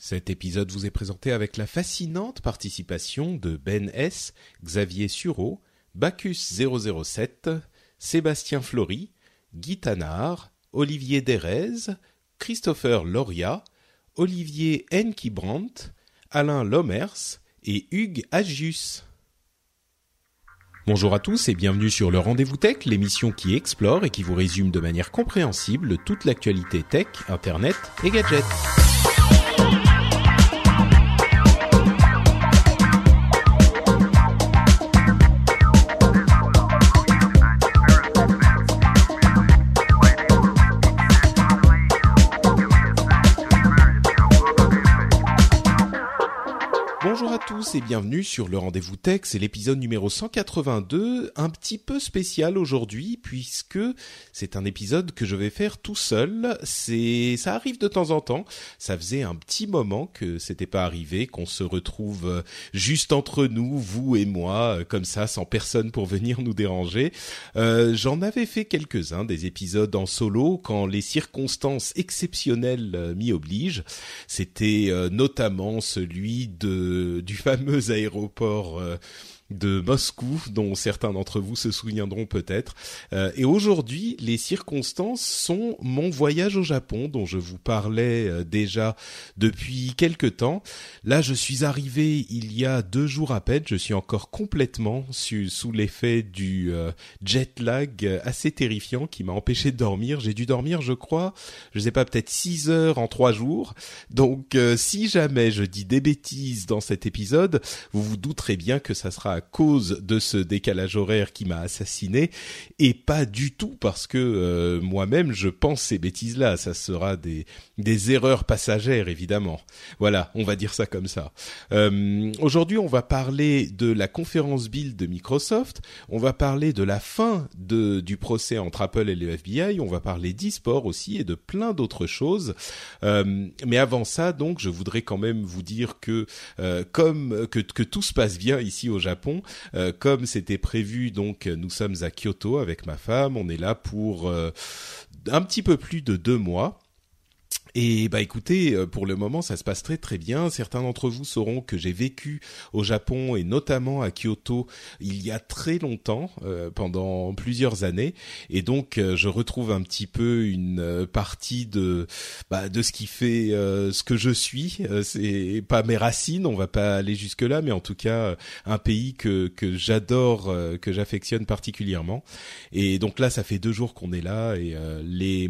Cet épisode vous est présenté avec la fascinante participation de Ben S, Xavier Sureau, Bacchus 007, Sébastien Flory, Guy Tanard, Olivier Derez, Christopher Loria, Olivier Enki-Brandt, Alain Lomers et Hugues Agius. Bonjour à tous et bienvenue sur le Rendez-vous Tech, l'émission qui explore et qui vous résume de manière compréhensible toute l'actualité tech, internet et gadgets. Tous et bienvenue sur le Rendez-vous Tech, c'est l'épisode numéro 182, un petit peu spécial aujourd'hui puisque c'est un épisode que je vais faire tout seul. C'est ça arrive de temps en temps, ça faisait un petit moment que c'était pas arrivé qu'on se retrouve euh, juste entre nous, vous et moi, euh, comme ça sans personne pour venir nous déranger. Euh, j'en avais fait quelques-uns des épisodes en solo quand les circonstances exceptionnelles m'y obligent. C'était notamment celui de du fameux aéroport euh, de Moscou, dont certains d'entre vous se souviendront peut-être. Euh, et aujourd'hui, les circonstances sont mon voyage au Japon, dont je vous parlais euh, déjà depuis quelque temps. Là, je suis arrivé il y a deux jours à peine. Je suis encore complètement sous l'effet du euh, jet lag assez terrifiant qui m'a empêché de dormir. J'ai dû dormir, je crois, je sais pas, peut-être six heures en trois jours. Donc, euh, si jamais je dis des bêtises dans cet épisode, vous vous douterez bien que ça sera à cause de ce décalage horaire qui m'a assassiné et pas du tout parce que euh, moi-même je pense ces bêtises-là. Ça sera des des erreurs passagères évidemment. Voilà, on va dire ça comme ça. Euh, Aujourd'hui, on va parler de la conférence Build de Microsoft. On va parler de la fin de du procès entre Apple et le FBI. On va parler d'e-sport aussi et de plein d'autres choses. Euh, mais avant ça, donc, je voudrais quand même vous dire que euh, comme que, que tout se passe bien ici au Japon, euh, comme c'était prévu, donc nous sommes à Kyoto avec ma femme. On est là pour euh, un petit peu plus de deux mois. Et bah écoutez, euh, pour le moment ça se passe très très bien. Certains d'entre vous sauront que j'ai vécu au Japon et notamment à Kyoto il y a très longtemps, euh, pendant plusieurs années, et donc euh, je retrouve un petit peu une euh, partie de bah, de ce qui fait euh, ce que je suis. Euh, c'est pas mes racines, on va pas aller jusque là, mais en tout cas un pays que que j'adore, que j'affectionne particulièrement. Et donc là ça fait deux jours qu'on est là et les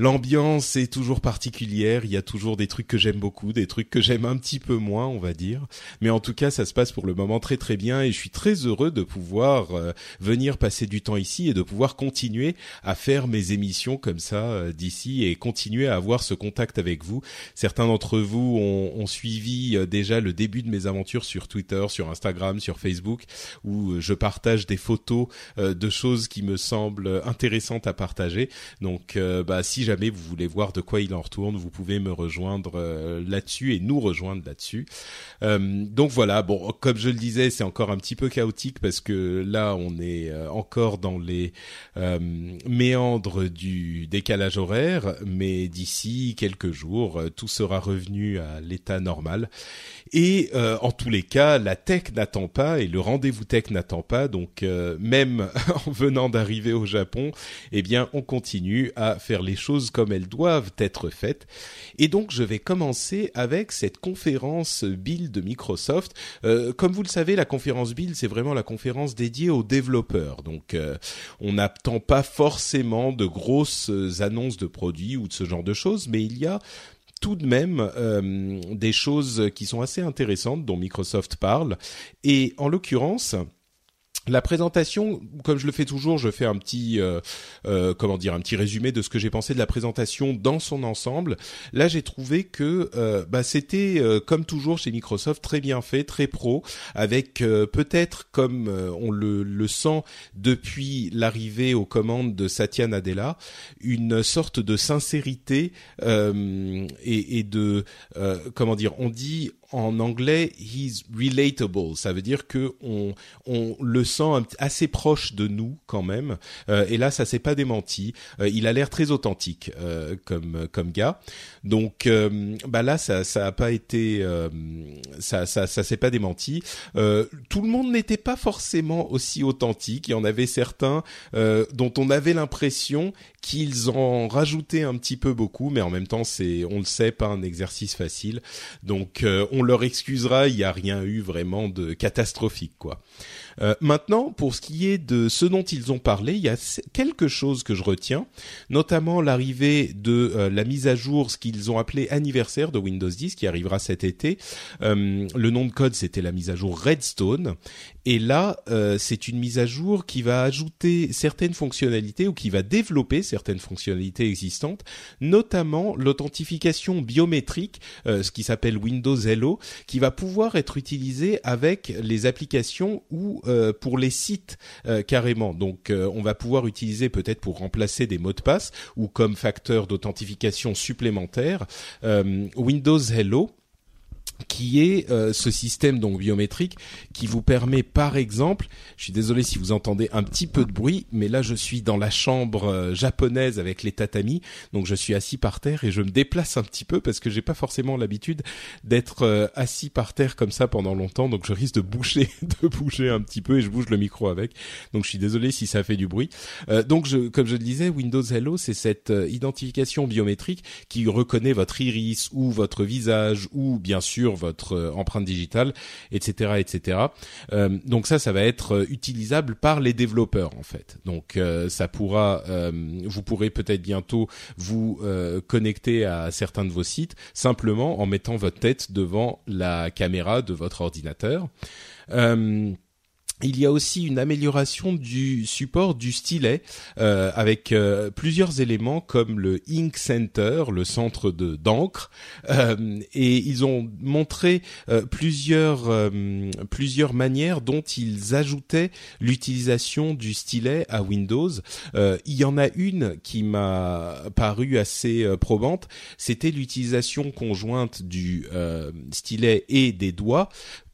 L'ambiance est toujours particulière, il y a toujours des trucs que j'aime beaucoup, des trucs que j'aime un petit peu moins, on va dire. Mais en tout cas, ça se passe pour le moment très très bien et je suis très heureux de pouvoir euh, venir passer du temps ici et de pouvoir continuer à faire mes émissions comme ça euh, d'ici et continuer à avoir ce contact avec vous. Certains d'entre vous ont, suivi euh, déjà le début de mes aventures sur Twitter, sur Instagram, sur Facebook, où je partage des photos de choses qui me semblent intéressantes à partager. Donc, bah, si jamais vous voulez voir de quoi il en retourne, vous pouvez me rejoindre euh, là-dessus et nous rejoindre là-dessus. Euh, donc voilà, bon, comme je le disais, c'est encore un petit peu chaotique parce que là, on est euh, encore dans les méandres du décalage horaire, mais d'ici quelques jours, tout sera revenu à l'état normal. Et en tous les cas, la tech n'attend pas et le rendez-vous tech n'attend pas. Donc même en venant d'arriver au Japon, eh bien, on continue à faire les choses comme elles doivent être faites. Et donc, je vais commencer avec cette conférence Build de Microsoft. Euh, comme vous le savez, la conférence Build, c'est vraiment la conférence dédiée aux développeurs. Donc, euh, on n'attend pas forcément de grosses annonces de produits ou de ce genre de choses, mais il y a tout de même euh, des choses qui sont assez intéressantes dont Microsoft parle. Et en l'occurrence, La présentation, comme je le fais toujours, je fais un petit, euh, euh, comment dire, un petit résumé de ce que j'ai pensé de la présentation dans son ensemble. Là, j'ai trouvé que euh, bah, c'était, comme toujours chez Microsoft, très bien fait, très pro, avec peut-être, comme on le, sent depuis l'arrivée aux commandes de Satya Nadella, une sorte de sincérité et, de, comment dire, on dit en anglais, he's relatable. Ça veut dire que on, on le sent assez proche de nous quand même. Euh, et là, ça s'est pas démenti. Euh, il a l'air très authentique euh, comme comme gars. Donc, euh, bah là, ça ça a pas été, euh, ça ça ça s'est pas démenti. tout le monde n'était pas forcément aussi authentique. Il y en avait certains dont on avait l'impression qu'ils en rajoutaient un petit peu beaucoup, mais en même temps, c'est, on le sait, pas un exercice facile. Donc, on on leur excusera, il n'y a rien eu vraiment de catastrophique, quoi. Euh, maintenant, pour ce qui est de ce dont ils ont parlé, il y a quelque chose que je retiens, notamment l'arrivée de euh, la mise à jour, ce qu'ils ont appelé anniversaire de Windows 10, qui arrivera cet été. Euh, le nom de code, c'était la mise à jour Redstone, et là, euh, c'est une mise à jour qui va ajouter certaines fonctionnalités ou qui va développer certaines fonctionnalités existantes, notamment l'authentification biométrique, euh, ce qui s'appelle Windows Hello, qui va pouvoir être utilisé avec les applications ou euh, pour les sites carrément. Donc, on va pouvoir utiliser peut-être pour remplacer des mots de passe ou comme facteur d'authentification supplémentaire Windows Hello qui est euh, ce système donc biométrique qui vous permet par exemple, je suis désolé si vous entendez un petit peu de bruit, mais là je suis dans la chambre euh, japonaise avec les tatamis, donc je suis assis par terre et je me déplace un petit peu parce que j'ai pas forcément l'habitude d'être euh, assis par terre comme ça pendant longtemps, donc je risque de bouger, de bouger un petit peu et je bouge le micro avec, donc je suis désolé si ça fait du bruit. donc je, comme je le disais, Windows Hello c'est cette identification biométrique qui reconnaît votre iris ou votre visage ou bien sûr votre euh, empreinte digitale, etc., etc. Euh, donc ça, ça va être euh, utilisable par les développeurs en fait. Donc ça pourra, vous pourrez peut-être bientôt vous connecter à certains de vos sites simplement en mettant votre tête devant la caméra de votre ordinateur. Il y a aussi une amélioration du support du stylet euh, avec euh, plusieurs éléments comme le Ink Center, le centre de d'encre, euh, et ils ont montré plusieurs plusieurs manières dont ils ajoutaient l'utilisation du stylet à Windows. il y en a une qui m'a paru assez probante, c'était l'utilisation conjointe du stylet et des doigts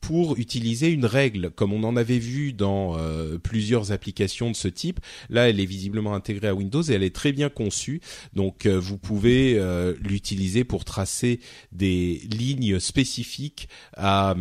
pour utiliser une règle, comme on en avait vu dans euh, plusieurs applications de ce type. Là, elle est visiblement intégrée à Windows et elle est très bien conçue. Donc, euh, vous pouvez euh, l'utiliser pour tracer des lignes spécifiques à,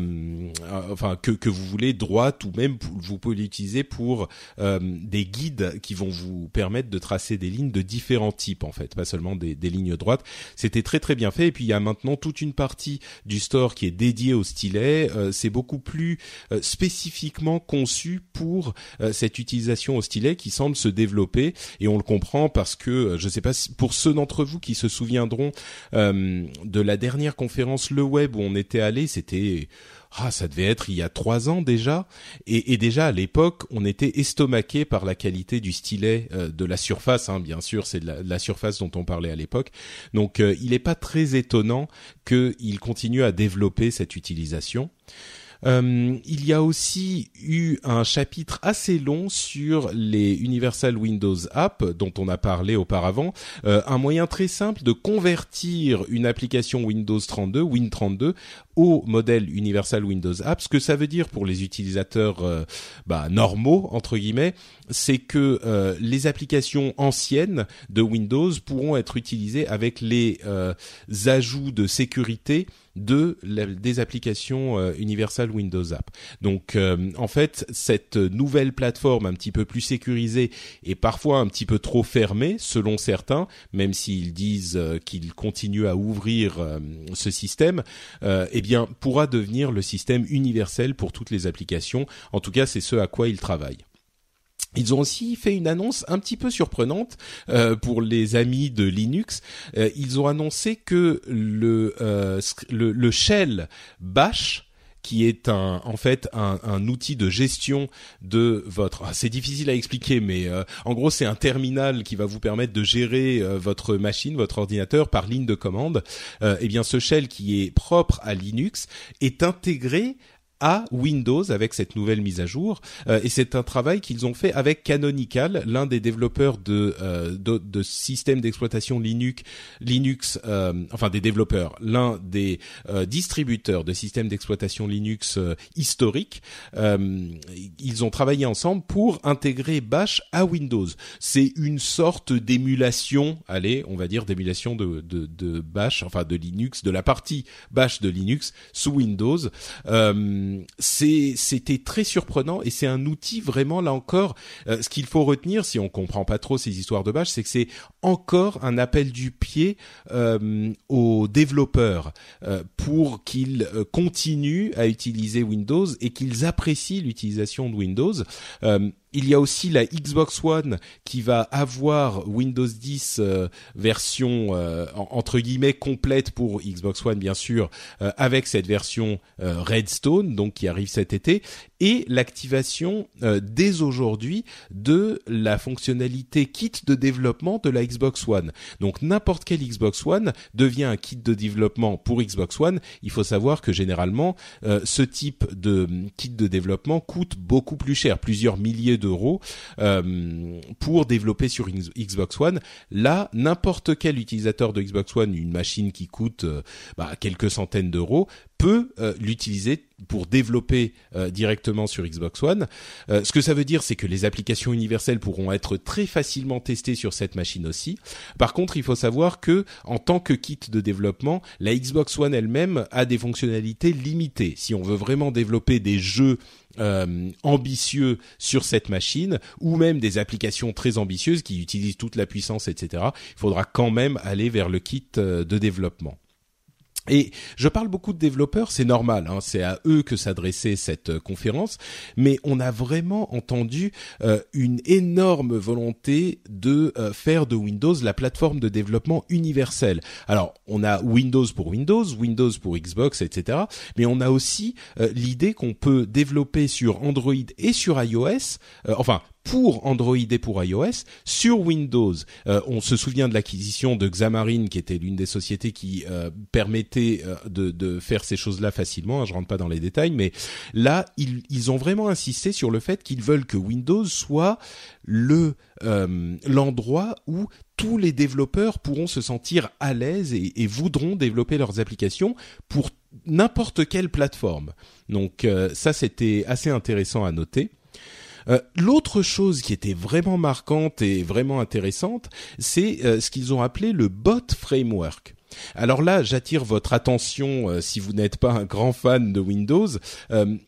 enfin, que, que vous voulez droite ou même vous pouvez l'utiliser pour des guides qui vont vous permettre de tracer des lignes de différents types en fait, pas seulement des, des lignes droites. C'était très très bien fait. Et puis il y a maintenant toute une partie du store qui est dédiée au stylet. c'est beaucoup plus euh, spécifiquement conçu pour euh, cette utilisation au stylet qui semble se développer et on le comprend parce que euh, je ne sais pas si pour ceux d'entre vous qui se souviendront de la dernière conférence le web où on était allé, c'était ah, ça devait être il y a trois ans déjà, et, et déjà à l'époque, on était estomaqué par la qualité du stylet de la surface. Hein, bien sûr, c'est la, la, surface dont on parlait à l'époque. Donc, il n'est pas très étonnant qu'il continue à développer cette utilisation. Euh, il y a aussi eu un chapitre assez long sur les Universal Windows App dont on a parlé auparavant. Euh, un moyen très simple de convertir une application Windows 32, Win32, au modèle Universal Windows App. Ce que ça veut dire pour les utilisateurs euh, bah, normaux entre guillemets, c'est que euh, les applications anciennes de Windows pourront être utilisées avec les euh, ajouts de sécurité de des applications Universal Windows App. Donc en fait, cette nouvelle plateforme un petit peu plus sécurisée et parfois un petit peu trop fermée selon certains, même s'ils disent qu'ils continuent à ouvrir ce système, eh pourra devenir le système universel pour toutes les applications. En tout cas, c'est ce à quoi ils travaillent. Ils ont aussi fait une annonce un petit peu surprenante euh, pour les amis de Linux. Euh, ils ont annoncé que le, euh, shell Bash qui est un en fait un, outil de gestion de votre. Ah, c'est difficile à expliquer, mais euh, en gros c'est un terminal qui va vous permettre de gérer euh, votre machine, votre ordinateur par ligne de commande. Euh, eh bien ce shell qui est propre à Linux est intégré à Windows avec cette nouvelle mise à jour euh, et c'est un travail qu'ils ont fait avec Canonical, l'un des développeurs de euh, de, systèmes d'exploitation Linux, Linux, euh, enfin des développeurs, l'un des distributeurs de systèmes d'exploitation Linux historiques. ils ont travaillé ensemble pour intégrer Bash à Windows. C'est une sorte d'émulation, allez, on va dire d'émulation de, de, de Bash, enfin de Linux, de la partie Bash de Linux sous Windows. Euh, c'était très surprenant et c'est un outil vraiment là encore. Euh, ce qu'il faut retenir, si on comprend pas trop ces histoires de Bash, c'est que c'est encore un appel du pied euh, aux développeurs euh, pour qu'ils continuent à utiliser Windows et qu'ils apprécient l'utilisation de Windows. Il y a aussi la Xbox One qui va avoir Windows 10 euh, version euh, entre guillemets complète pour Xbox One bien sûr euh, avec cette version Redstone donc qui arrive cet été et l'activation dès aujourd'hui de la fonctionnalité kit de développement de la Xbox One. Donc n'importe quel Xbox One devient un kit de développement pour Xbox One. Il faut savoir que généralement ce type de kit de développement coûte beaucoup plus cher, plusieurs milliers de d'euros euh, pour développer sur Xbox One. Là, n'importe quel utilisateur de Xbox One, une machine qui coûte euh, bah, quelques centaines d'euros, peut euh, l'utiliser pour développer directement sur Xbox One. ce que ça veut dire, c'est que les applications universelles pourront être très facilement testées sur cette machine aussi. Par contre, il faut savoir que en tant que kit de développement, la Xbox One elle-même a des fonctionnalités limitées. Si on veut vraiment développer des jeux euh, ambitieux sur cette machine ou même des applications très ambitieuses qui utilisent toute la puissance, etc. Il faudra quand même aller vers le kit euh, de développement. Et je parle beaucoup de développeurs, c'est normal, hein, c'est à eux que s'adressait cette euh, conférence, mais on a vraiment entendu euh, une énorme volonté de euh, faire de Windows la plateforme de développement universelle. Alors, on a Windows pour Windows, Windows pour Xbox, etc. Mais on a aussi l'idée qu'on peut développer sur Android et sur iOS, enfin pour Android et pour iOS sur Windows. Euh, on se souvient de l'acquisition de Xamarin, qui était l'une des sociétés qui euh, permettait euh, de, de, faire ces choses-là facilement. Je rentre pas dans les détails, mais là, ils, ils ont vraiment insisté sur le fait qu'ils veulent que Windows soit le l'endroit où tous les développeurs pourront se sentir à l'aise et, et voudront développer leurs applications pour n'importe quelle plateforme. Donc ça, c'était assez intéressant à noter. Euh, l'autre chose qui était vraiment marquante et vraiment intéressante, c'est euh, ce qu'ils ont appelé le bot framework. Alors là, j'attire votre attention, euh, si vous n'êtes pas un grand fan de Windows,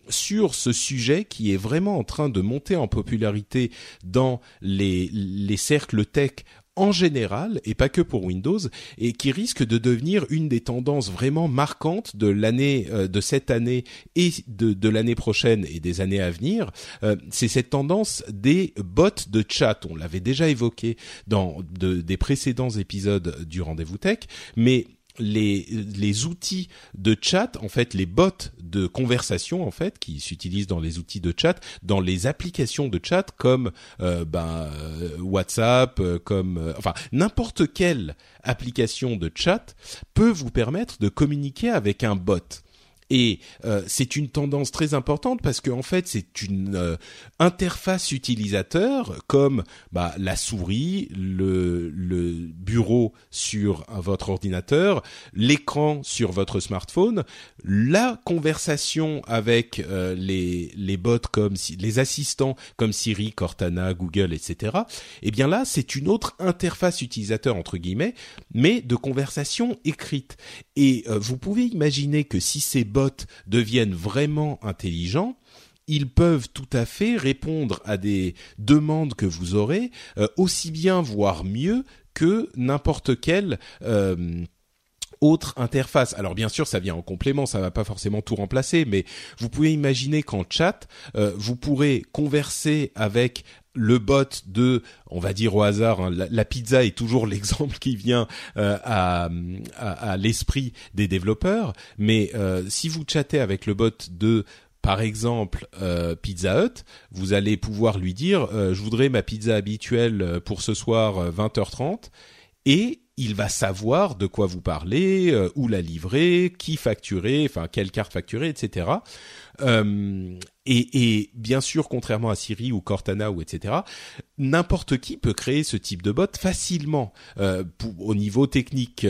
sur ce sujet qui est vraiment en train de monter en popularité dans les, les cercles tech en général et pas que pour Windows et qui risque de devenir une des tendances vraiment marquantes de l'année euh, de cette année et de, l'année prochaine et des années à venir euh, c'est cette tendance des bots de chat. On l'avait déjà évoqué dans des précédents épisodes du rendez-vous tech mais les, les outils de chat, en fait, les bots de conversation, en fait, qui s'utilisent dans les outils de chat, dans les applications de chat comme euh, ben, euh, WhatsApp, euh, comme enfin n'importe quelle application de chat peut vous permettre de communiquer avec un bot. Et euh, c'est une tendance très importante parce qu'en en fait c'est une euh, interface utilisateur comme bah, la souris, le, le bureau sur votre ordinateur, l'écran sur votre smartphone, la conversation avec euh, les, les bots comme les assistants comme Siri, Cortana, Google, etc. Et eh bien là c'est une autre interface utilisateur entre guillemets, mais de conversation écrite. Et vous pouvez imaginer que si ces deviennent vraiment intelligents, ils peuvent tout à fait répondre à des demandes que vous aurez, euh, aussi bien voire mieux que n'importe quel euh, autre interface. Alors bien sûr, ça vient en complément, ça va pas forcément tout remplacer, mais vous pouvez imaginer qu'en chat, euh, vous pourrez converser avec le bot de, on va dire au hasard, hein, la, pizza est toujours l'exemple qui vient euh, à, à, l'esprit des développeurs, mais euh, si vous chattez avec le bot de par exemple Pizza Hut, vous allez pouvoir lui dire je voudrais ma pizza habituelle pour ce soir 20h30 et il va savoir de quoi vous parlez, euh, où la livrer, qui facturer, enfin quelle carte facturer, etc. Euh, et, bien sûr, contrairement à Siri ou Cortana ou etc., n'importe qui peut créer ce type de bot facilement euh, au niveau technique.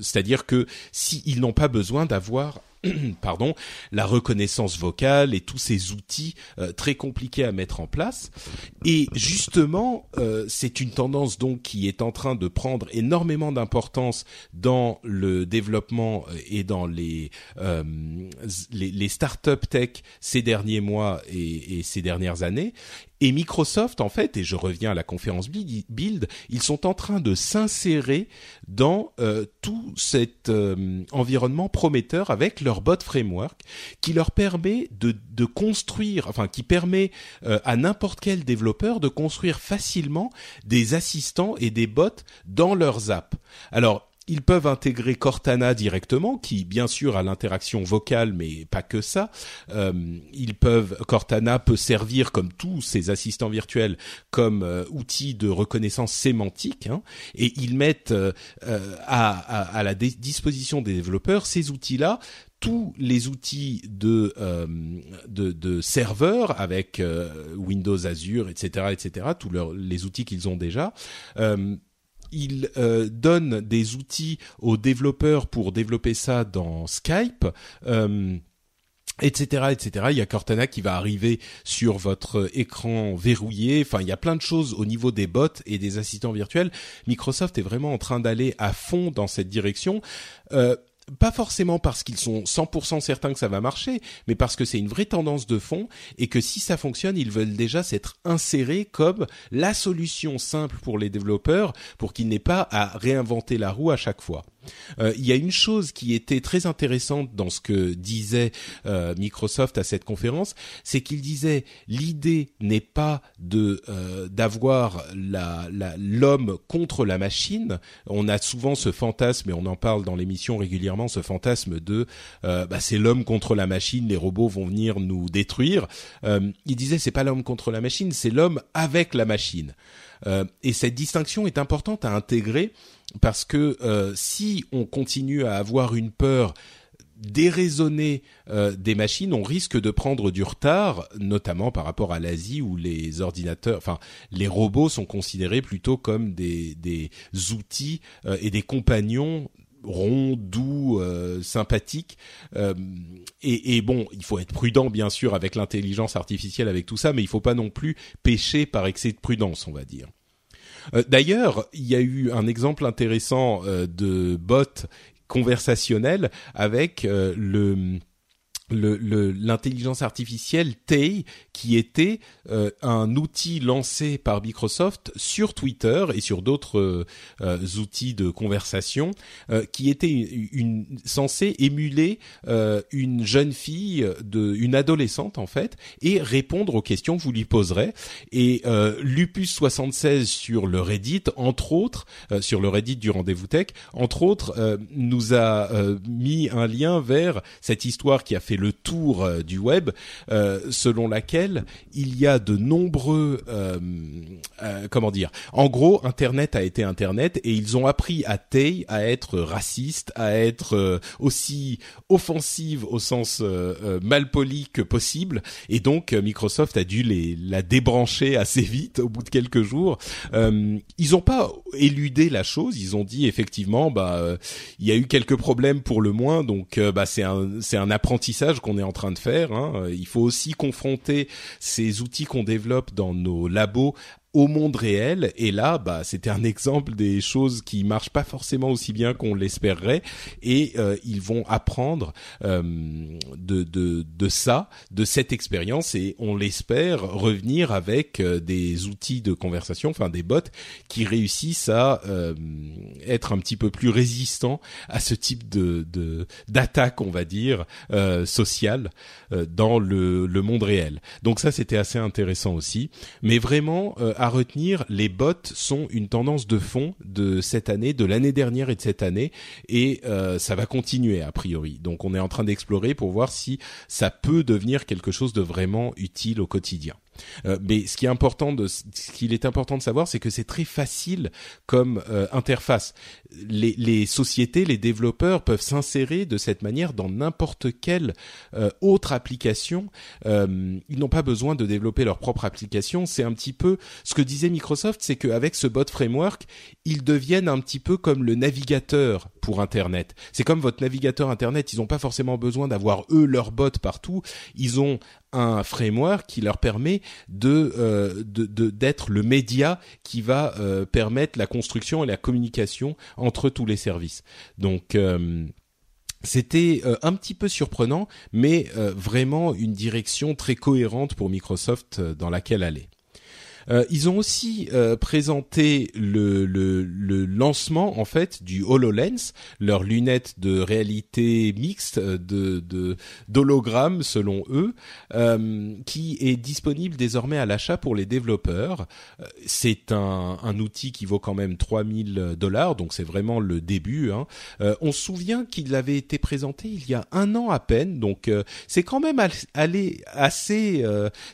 C'est-à-dire que s'ils n'ont pas besoin d'avoir pardon, la reconnaissance vocale et tous ces outils euh, très compliqués à mettre en place. Et justement, euh, c'est une tendance donc qui est en train de prendre énormément d'importance dans le développement euh, et dans les les, les start-up tech ces derniers mois et, et ces dernières années. Et Microsoft, en fait, et je reviens à la conférence Build, ils sont en train de s'insérer dans euh, tout cet euh, environnement prometteur avec leur bot framework qui leur permet de, construire, enfin qui permet euh, à n'importe quel développeur de construire facilement des assistants et des bots dans leurs apps. Alors ils peuvent intégrer Cortana directement, qui bien sûr a l'interaction vocale, mais pas que ça. Euh, ils peuvent Cortana peut servir comme tous ces assistants virtuels comme euh, outil de reconnaissance sémantique, hein, et ils mettent euh, à, à, la disposition des développeurs ces outils-là tous les outils de de, de serveurs avec Windows Azure, etc., etc., tous les outils qu'ils ont déjà il euh, donne des outils aux développeurs pour développer ça dans Skype. Euh, etc etc il y a Cortana qui va arriver sur votre écran verrouillé. Enfin il y a plein de choses au niveau des bots et des assistants virtuels. Microsoft est vraiment en train d'aller à fond dans cette direction. Euh, pas forcément parce qu'ils sont 100% certains que ça va marcher, mais parce que c'est une vraie tendance de fond et que si ça fonctionne, ils veulent déjà s'être insérés comme la solution simple pour les développeurs pour qu'ils n'aient pas à réinventer la roue à chaque fois. Euh, il y a une chose qui était très intéressante dans ce que disait euh, Microsoft à cette conférence, c'est qu'il disait l'idée n'est pas de euh, d'avoir la, l'homme contre la machine. On a souvent ce fantasme et on en parle dans l'émission régulièrement, ce fantasme de bah, c'est l'homme contre la machine, les robots vont venir nous détruire. il disait c'est pas l'homme contre la machine, c'est l'homme avec la machine. Et cette distinction est importante à intégrer parce que euh, si on continue à avoir une peur déraisonnée euh, des machines, on risque de prendre du retard, notamment par rapport à l'Asie où les ordinateurs, les robots sont considérés plutôt comme des, outils euh, et des compagnons ronds, doux, sympathiques. Et, et, bon, il faut être prudent bien sûr avec l'intelligence artificielle, avec tout ça, mais il faut pas non plus pêcher par excès de prudence, on va dire. Euh, d'ailleurs, il y a eu un exemple intéressant euh, de bot conversationnel avec euh, le l'intelligence le, artificielle Tay, qui était euh, un outil lancé par Microsoft sur Twitter et sur d'autres euh, outils de conversation, euh, qui était une, censé émuler une jeune fille, de, une adolescente en fait, et répondre aux questions que vous lui poserez. Et Lupus 76 sur le Reddit, entre autres, sur le Reddit du rendez-vous tech, entre autres, nous a mis un lien vers cette histoire qui a fait le tour euh, du web, euh, selon laquelle il y a de nombreux, euh, comment dire, en gros, Internet a été Internet et ils ont appris à Tay à être raciste, à être aussi offensive au sens malpoli que possible, et donc Microsoft a dû les la débrancher assez vite au bout de quelques jours. ils n'ont pas éludé la chose, ils ont dit effectivement, bah, il y a eu quelques problèmes pour le moins, donc bah c'est un c'est un apprentissage qu'on est en train de faire. Hein. Il faut aussi confronter ces outils qu'on développe dans nos labos au monde réel. Et là, bah, c'était un exemple des choses qui marchent pas forcément aussi bien qu'on l'espérerait. Et euh, ils vont apprendre euh, de, de, de ça, de cette expérience, et on l'espère revenir avec euh, des outils de conversation, enfin des bots qui réussissent à être un petit peu plus résistants à ce type de d'attaque, on va dire, sociale dans le, le monde réel. Donc ça, c'était assez intéressant aussi. Mais vraiment, à retenir, les bots sont une tendance de fond de cette année, de l'année dernière et de cette année, et euh, ça va continuer a priori. Donc on est en train d'explorer pour voir si ça peut devenir quelque chose de vraiment utile au quotidien. Euh, mais ce qui est important de, ce qu'il est important de savoir, c'est que c'est très facile comme euh, interface. Les, sociétés, les développeurs peuvent s'insérer de cette manière dans n'importe quelle euh, autre application. ils n'ont pas besoin de développer leur propre application. C'est un petit peu ce que disait Microsoft, c'est qu'avec ce bot framework, ils deviennent un petit peu comme le navigateur pour Internet. C'est comme votre navigateur Internet. Ils n'ont pas forcément besoin d'avoir eux leur bot partout. Ils ont un framework qui leur permet de euh, d'être le média qui va euh, permettre la construction et la communication entre tous les services. Donc euh, c'était un petit peu surprenant, mais vraiment une direction très cohérente pour Microsoft dans laquelle aller. Euh, ils ont aussi euh, présenté le, le, le, lancement en fait du Hololens, leur lunette de réalité mixte euh, de d'hologramme selon eux, euh, qui est disponible désormais à l'achat pour les développeurs. C'est un, un outil qui vaut quand même 3000 dollars, donc c'est vraiment le début. Hein. on se souvient qu'il avait été présenté il y a un an à peine, donc c'est quand même allé assez,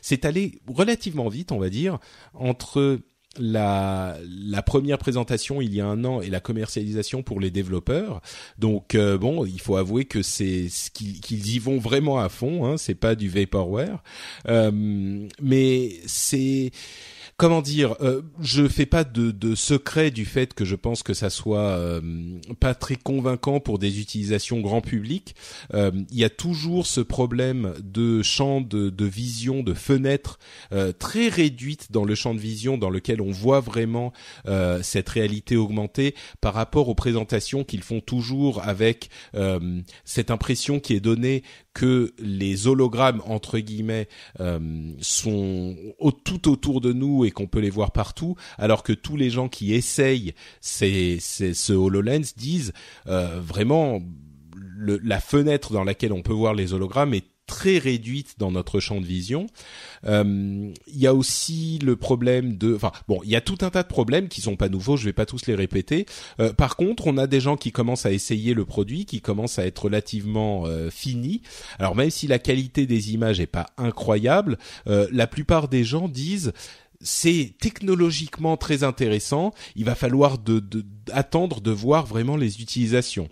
c'est allé relativement vite, on va dire entre la, la première présentation il y a un an et la commercialisation pour les développeurs. Donc euh, bon, il faut avouer que c'est qu'ils y vont vraiment à fond. Hein, c'est pas du vaporware, euh, mais c'est comment dire, euh, je fais pas de, secret du fait que je pense que ça soit euh, pas très convaincant pour des utilisations grand public. Euh, il y a toujours ce problème de champ de, de vision, de fenêtre euh, très réduite dans le champ de vision dans lequel on voit vraiment cette réalité augmentée par rapport aux présentations qu'ils font toujours avec cette impression qui est donnée que les hologrammes entre guillemets euh, sont tout autour de nous et qu'on peut les voir partout, alors que tous les gens qui essayent ces, ces, ce HoloLens disent euh, vraiment le, la fenêtre dans laquelle on peut voir les hologrammes est très réduite dans notre champ de vision. Euh, il y a aussi le problème de, enfin bon, il y a tout un tas de problèmes qui sont pas nouveaux. Je vais pas tous les répéter. Euh, par contre, on a des gens qui commencent à essayer le produit, qui commencent à être relativement euh, fini. Alors même si la qualité des images est pas incroyable, euh, la plupart des gens disent c'est technologiquement très intéressant. Il va falloir de, de, attendre de voir vraiment les utilisations.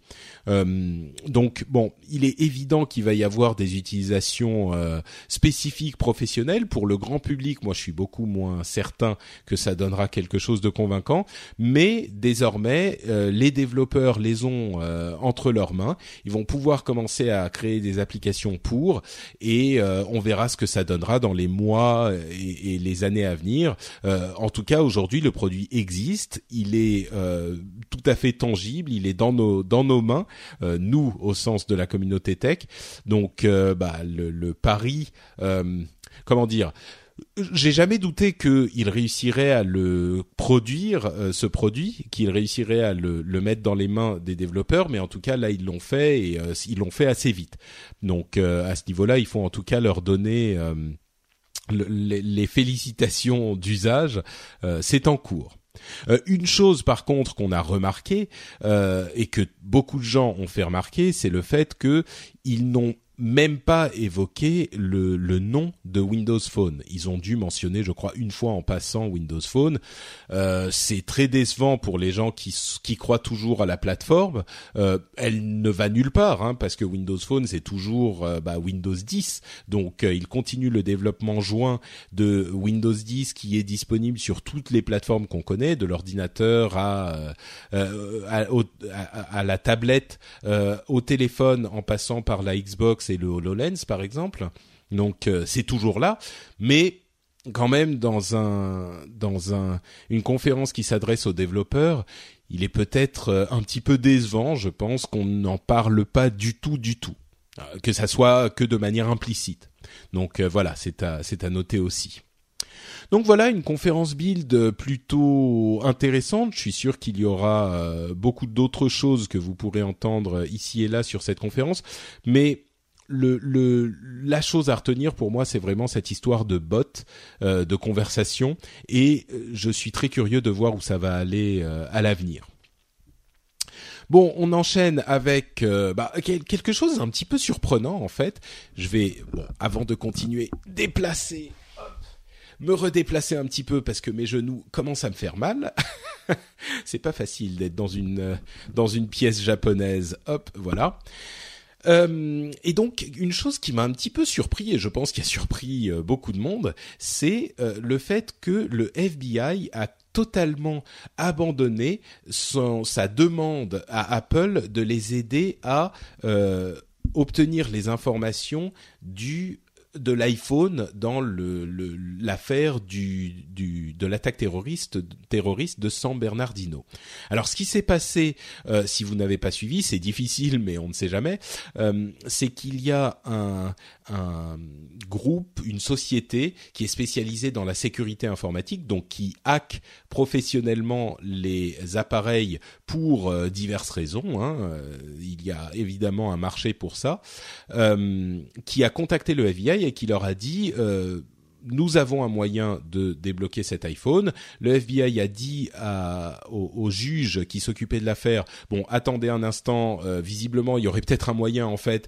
Euh, donc bon, il est évident qu'il va y avoir des utilisations euh, spécifiques professionnelles pour le grand public. Moi, je suis beaucoup moins certain que ça donnera quelque chose de convaincant, mais désormais, euh, les développeurs les ont entre leurs mains. Ils vont pouvoir commencer à créer des applications pour, et on verra ce que ça donnera dans les mois et, et les années à venir. en tout cas, aujourd'hui, le produit existe. Il est tout à fait tangible. Il est dans nos dans nos mains. Euh, nous au sens de la communauté tech. Donc euh, bah, le, le pari, euh, comment dire j'ai jamais douté qu'il réussirait à le produire, ce produit, qu'il réussirait à le, le, mettre dans les mains des développeurs, mais en tout cas là ils l'ont fait et ils l'ont fait assez vite. Donc à ce niveau-là, il faut en tout cas leur donner les, les, félicitations d'usage. C'est en cours. Euh, une chose par contre qu'on a remarqué euh, et que beaucoup de gens ont fait remarquer, c'est le fait que ils n'ont même pas évoqué le, nom de Windows Phone. Ils ont dû mentionner, je crois, une fois en passant Windows Phone. Euh, c'est très décevant pour les gens qui, croient toujours à la plateforme. Euh, elle ne va nulle part, hein, parce que Windows Phone, c'est toujours euh, bah, Windows 10. Donc, euh, il continue le développement joint de Windows 10 qui est disponible sur toutes les plateformes qu'on connaît, de l'ordinateur à, à, la tablette, au téléphone, en passant par la Xbox et le HoloLens par exemple. Donc euh, c'est toujours là, mais quand même dans un dans un une conférence qui s'adresse aux développeurs, il est peut-être euh, un petit peu décevant, je pense qu'on n'en parle pas du tout du tout, euh, que ça soit que de manière implicite. Donc voilà, c'est à c'est à noter aussi. Donc voilà une conférence build plutôt intéressante. Je suis sûr qu'il y aura beaucoup d'autres choses que vous pourrez entendre ici et là sur cette conférence, mais le, la chose à retenir pour moi, c'est vraiment cette histoire de bot, euh, de conversation, et euh, je suis très curieux de voir où ça va aller euh, à l'avenir. Bon, on enchaîne avec bah, quelque chose d'un petit peu surprenant en fait. Je vais, avant de continuer, déplacer, me redéplacer un petit peu parce que mes genoux commencent à me faire mal. C'est pas facile d'être dans une dans une pièce japonaise. Hop, voilà. Euh, et donc une chose qui m'a un petit peu surpris et je pense qu'il a surpris euh, beaucoup de monde, c'est euh, le fait que le FBI a totalement abandonné son, sa demande à Apple de les aider à obtenir les informations du de l'iPhone dans le, l'affaire du, du, de l'attaque terroriste terroriste de San Bernardino. Alors ce qui s'est passé, euh, si vous n'avez pas suivi, c'est difficile, mais on ne sait jamais. Euh, c'est qu'il y a un, un groupe, une société qui est spécialisée dans la sécurité informatique, donc qui hack professionnellement les appareils pour euh, diverses raisons. Hein. Euh, il y a évidemment un marché pour ça, euh, qui a contacté le FBI qui leur a dit nous avons un moyen de débloquer cet iPhone. Le FBI a dit à, au, juge qui s'occupait de l'affaire, bon, attendez un instant, visiblement, il y aurait peut-être un moyen, en fait,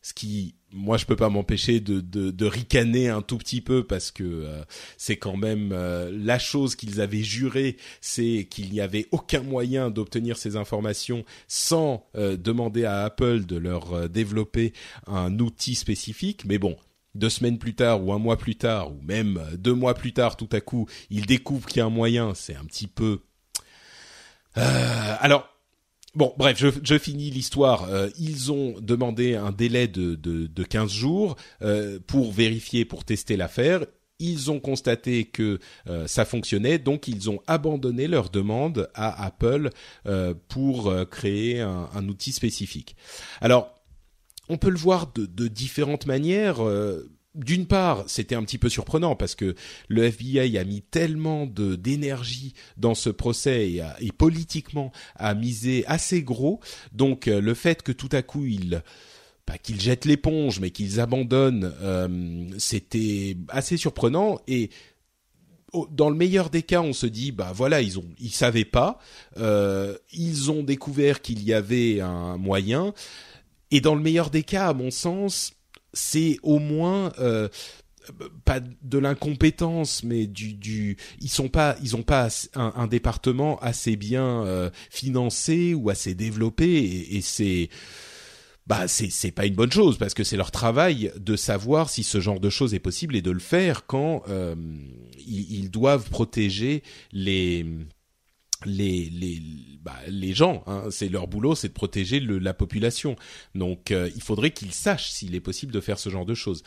ce qui moi je peux pas m'empêcher de, de, ricaner un tout petit peu parce que euh, c'est quand même euh, la chose qu'ils avaient juré, c'est qu'il n'y avait aucun moyen d'obtenir ces informations sans euh, demander à Apple de leur développer un outil spécifique. Mais bon, deux semaines plus tard ou un mois plus tard ou même deux mois plus tard, tout à coup, ils découvrent qu'il y a un moyen. C'est un petit peu. alors Bon, bref, je, finis l'histoire. Euh, ils ont demandé un délai de, de, de 15 jours euh, pour vérifier, pour tester l'affaire. Ils ont constaté que euh, ça fonctionnait, donc ils ont abandonné leur demande à Apple pour créer un, un, outil spécifique. Alors, on peut le voir de, de différentes manières. D'une part, c'était un petit peu surprenant parce que le FBI a mis tellement de d'énergie dans ce procès et, et, politiquement a misé assez gros. Donc euh, le fait que tout à coup ils pas qu'ils jettent l'éponge, mais qu'ils abandonnent, euh, c'était assez surprenant. Et dans le meilleur des cas, on se dit bah voilà, ils ont ils savaient pas, euh, ils ont découvert qu'il y avait un moyen et dans le meilleur des cas, à mon sens, c'est au moins euh, pas de l'incompétence, mais du, du, ils sont pas, ils ont pas un, département assez bien euh, financé ou assez développé, et, et c'est, bah c'est c'est pas une bonne chose parce que c'est leur travail de savoir si ce genre de choses est possible et de le faire quand euh, ils, ils, doivent protéger les les les bah, les gens hein, c'est leur boulot c'est de protéger le, la population. Donc euh, il faudrait qu'ils sachent s'il est possible de faire ce genre de choses.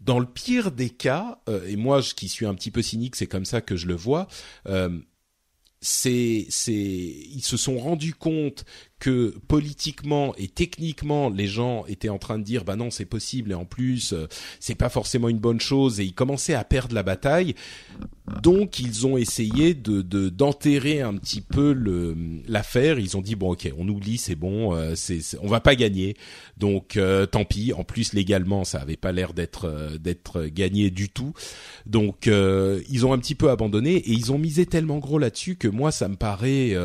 Dans le pire des cas euh, et moi je, qui suis un petit peu cynique c'est comme ça que je le vois euh, c'est c'est ils se sont rendus compte que politiquement et techniquement les gens étaient en train de dire bah non c'est possible et en plus euh, c'est pas forcément une bonne chose et ils commençaient à perdre la bataille. Donc ils ont essayé de d'enterrer un petit peu l'affaire. Ils ont dit bon ok on oublie c'est bon euh, c'est on va pas gagner. Donc euh, tant pis. En plus légalement ça avait pas l'air d'être d'être gagné du tout. Donc ils ont un petit peu abandonné et ils ont misé tellement gros là-dessus que moi ça me paraît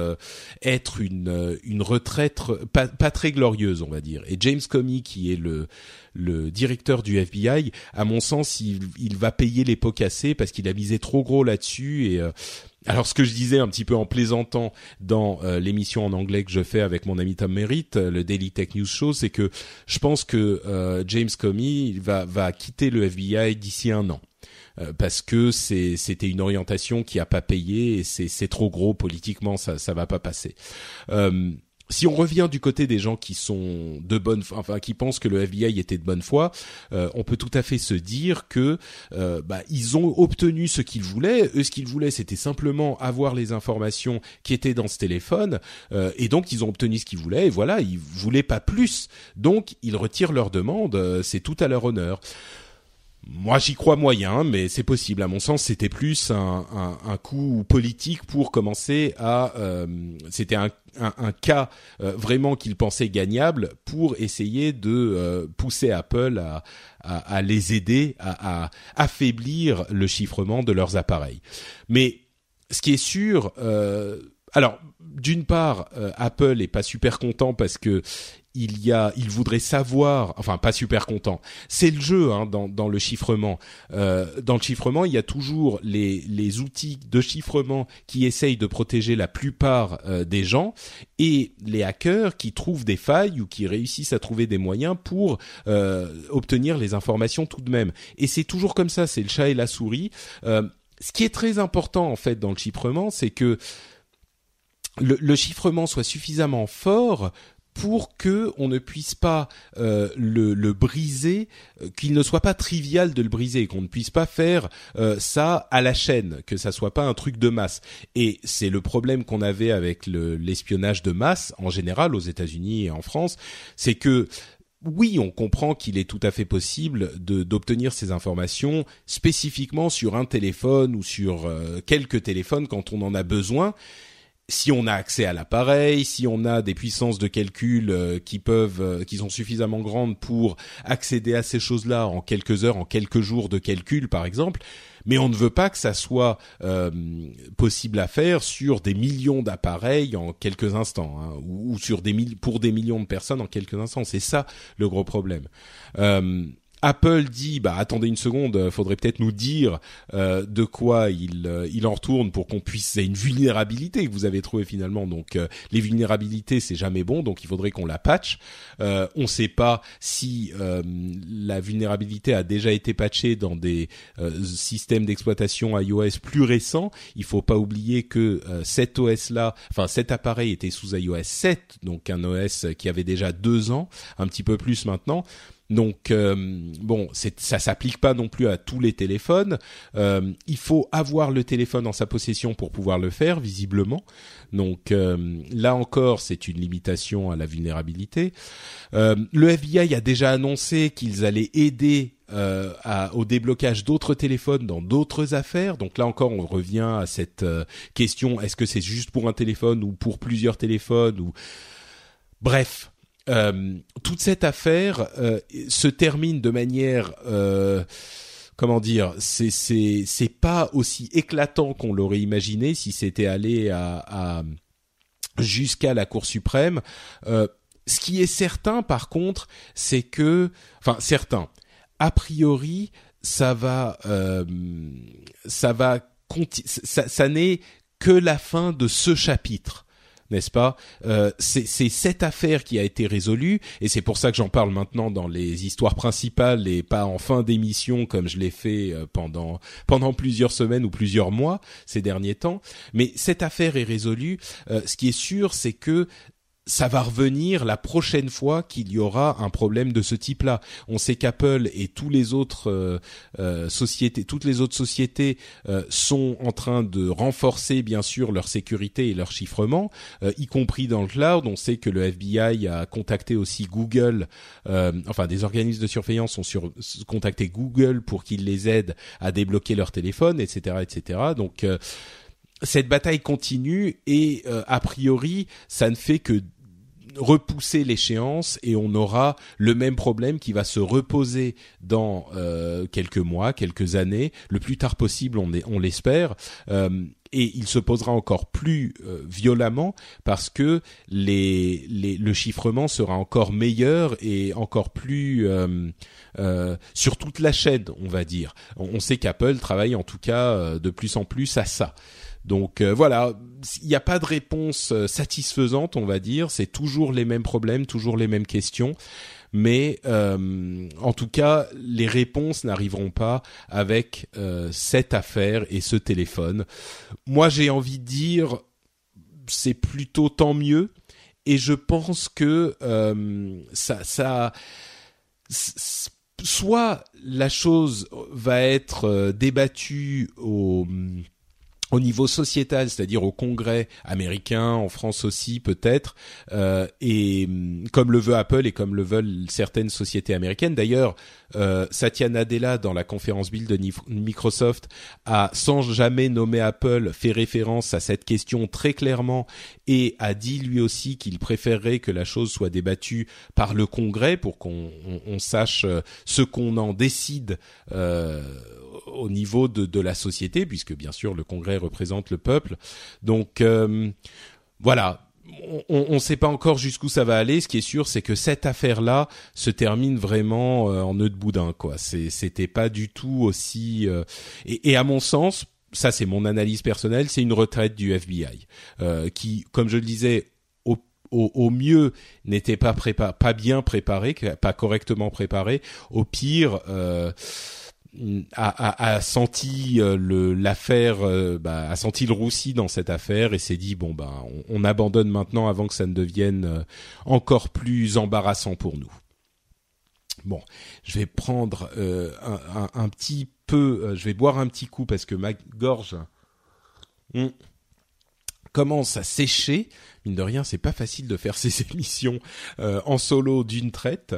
être une une traître pas, pas, très glorieuse, on va dire. Et James Comey, qui est le le directeur du FBI, à mon sens, il, il va payer les pots cassés parce qu'il a misé trop gros là-dessus. Et euh, alors, ce que je disais un petit peu en plaisantant dans euh, l'émission en anglais que je fais avec mon ami Tom Merritt, euh, le Daily Tech News Show, c'est que je pense que James Comey va va quitter le FBI d'ici un an. parce que c'était une orientation qui a pas payé et c'est trop gros politiquement ça ça va pas passer. Si on revient du côté des gens qui sont de bonne, enfin qui pensent que le FBI était de bonne foi, euh, on peut tout à fait se dire que euh, bah, ils ont obtenu ce qu'ils voulaient. Eux, ce qu'ils voulaient, c'était simplement avoir les informations qui étaient dans ce téléphone, euh, et donc ils ont obtenu ce qu'ils voulaient. Et voilà, ils voulaient pas plus. Donc ils retirent leur demande. C'est tout à leur honneur. Moi, j'y crois moyen, mais c'est possible. À mon sens, c'était plus un, un, un, coup politique pour commencer à. Euh, c'était un, un, cas euh, vraiment qu'ils pensaient gagnable pour essayer de euh, pousser Apple à, à, à, les aider à, à, affaiblir le chiffrement de leurs appareils. Mais ce qui est sûr, alors d'une part, Apple est pas super content parce que il y a, il voudrait savoir, enfin pas super content. C'est le jeu hein, dans, dans le chiffrement. Euh, dans le chiffrement, il y a toujours les, les outils de chiffrement qui essayent de protéger la plupart euh, des gens et les hackers qui trouvent des failles ou qui réussissent à trouver des moyens pour euh, obtenir les informations tout de même. Et c'est toujours comme ça, c'est le chat et la souris. Euh, ce qui est très important en fait dans le chiffrement, c'est que le, le, chiffrement soit suffisamment fort pour que on ne puisse pas euh, le, le, briser, euh, qu'il ne soit pas trivial de le briser, qu'on ne puisse pas faire euh, ça à la chaîne, que ça soit pas un truc de masse. Et c'est le problème qu'on avait avec l'espionnage de masse en général aux États-Unis et en France, c'est que oui, on comprend qu'il est tout à fait possible d'obtenir ces informations spécifiquement sur un téléphone ou sur quelques téléphones quand on en a besoin si on a accès à l'appareil, si on a des puissances de calcul euh, qui peuvent, euh, qui sont suffisamment grandes pour accéder à ces choses-là en quelques heures, en quelques jours de calcul, par exemple. Mais on ne veut pas que ça soit euh, possible à faire sur des millions d'appareils en quelques instants, hein, ou, sur des pour des millions de personnes en quelques instants. C'est ça le gros problème. Apple dit bah attendez une seconde, euh, faudrait peut-être nous dire euh, de quoi il euh, il en retourne pour qu'on puisse c'est une vulnérabilité que vous avez trouvé finalement donc les vulnérabilités c'est jamais bon donc il faudrait qu'on la patch. on ne sait pas si la vulnérabilité a déjà été patchée dans des systèmes d'exploitation iOS plus récents. Il faut pas oublier que cet OS là, enfin cet appareil était sous iOS 7 donc un OS qui avait déjà deux ans, un petit peu plus maintenant. Donc euh, bon, ça s'applique pas non plus à tous les téléphones. Euh, il faut avoir le téléphone en sa possession pour pouvoir le faire, visiblement. Donc euh, là encore, c'est une limitation à la vulnérabilité. le FBI a déjà annoncé qu'ils allaient aider au déblocage d'autres téléphones dans d'autres affaires. Donc là encore, on revient à cette question est-ce que c'est juste pour un téléphone ou pour plusieurs téléphones bref, euh, toute cette affaire euh, se termine de manière euh, comment dire c'est c'est c'est pas aussi éclatant qu'on l'aurait imaginé si c'était allé à, à jusqu'à la Cour suprême. ce qui est certain, par contre, c'est que, enfin, certain. A priori, ça va, ça va, ça, ça n'est que la fin de ce chapitre n'est-ce pas? Euh, C'est cette affaire qui a été résolue, et c'est pour ça que j'en parle maintenant dans les histoires principales et pas en fin d'émission comme je l'ai fait euh, pendant pendant plusieurs semaines ou plusieurs mois ces derniers temps. Mais cette affaire est résolue. Euh, ce qui est sûr, c'est que ça va revenir la prochaine fois qu'il y aura un problème de ce type-là. On sait qu'Apple et tous les autres euh, euh, sociétés, toutes les autres sociétés euh, sont en train de renforcer bien sûr leur sécurité et leur chiffrement, y compris dans le cloud. On sait que le FBI a contacté aussi Google, enfin des organismes de surveillance ont sur, contacté Google pour qu'ils les aident à débloquer leur téléphone, etc., etc. Donc cette bataille continue et a priori ça ne fait que repousser l'échéance et on aura le même problème qui va se reposer dans euh, quelques mois, quelques années, le plus tard possible, on, on l'espère. Euh, et il se posera encore plus euh, violemment parce que les, les, le chiffrement sera encore meilleur et encore plus sur toute la chaîne, on va dire. On, sait qu'Apple travaille en tout cas de plus en plus à ça. Donc euh, voilà, il n'y a pas de réponse euh, satisfaisante, on va dire. C'est toujours les mêmes problèmes, toujours les mêmes questions. Mais euh, en tout cas, les réponses n'arriveront pas avec cette affaire et ce téléphone. Moi, j'ai envie de dire, c'est plutôt tant mieux. et je pense que ça, ça soit la chose va être débattue au au niveau sociétal, c'est-à-dire au Congrès américain, en France aussi peut-être, euh, et mm, comme le veut Apple et comme le veulent certaines sociétés américaines. D'ailleurs, euh, Satya Nadella dans la conférence Bill de Microsoft a, sans jamais nommer Apple, fait référence à cette question très clairement et a dit lui aussi qu'il préférerait que la chose soit débattue par le Congrès pour qu'on sache euh, ce qu'on en décide. Euh, au niveau de, la société, puisque bien sûr le Congrès représente le peuple. Donc euh, voilà, on ne sait pas encore jusqu'où ça va aller. Ce qui est sûr, c'est que cette affaire-là se termine vraiment en nœud de boudin. Quoi, c'était pas du tout aussi. Et, à mon sens, ça c'est mon analyse personnelle, c'est une retraite du FBI qui, comme je le disais, au, mieux n'était pas bien préparé, pas correctement préparé. Au pire a, a, senti euh, le l'affaire, euh, bah, a senti le roussi dans cette affaire et s'est dit bon bah on, abandonne maintenant avant que ça ne devienne euh, encore plus embarrassant pour nous. Bon, je vais prendre un, un, petit peu, je vais boire un petit coup parce que ma gorge hmm, commence à sécher. Mine de rien, c'est pas facile de faire ces émissions en solo d'une traite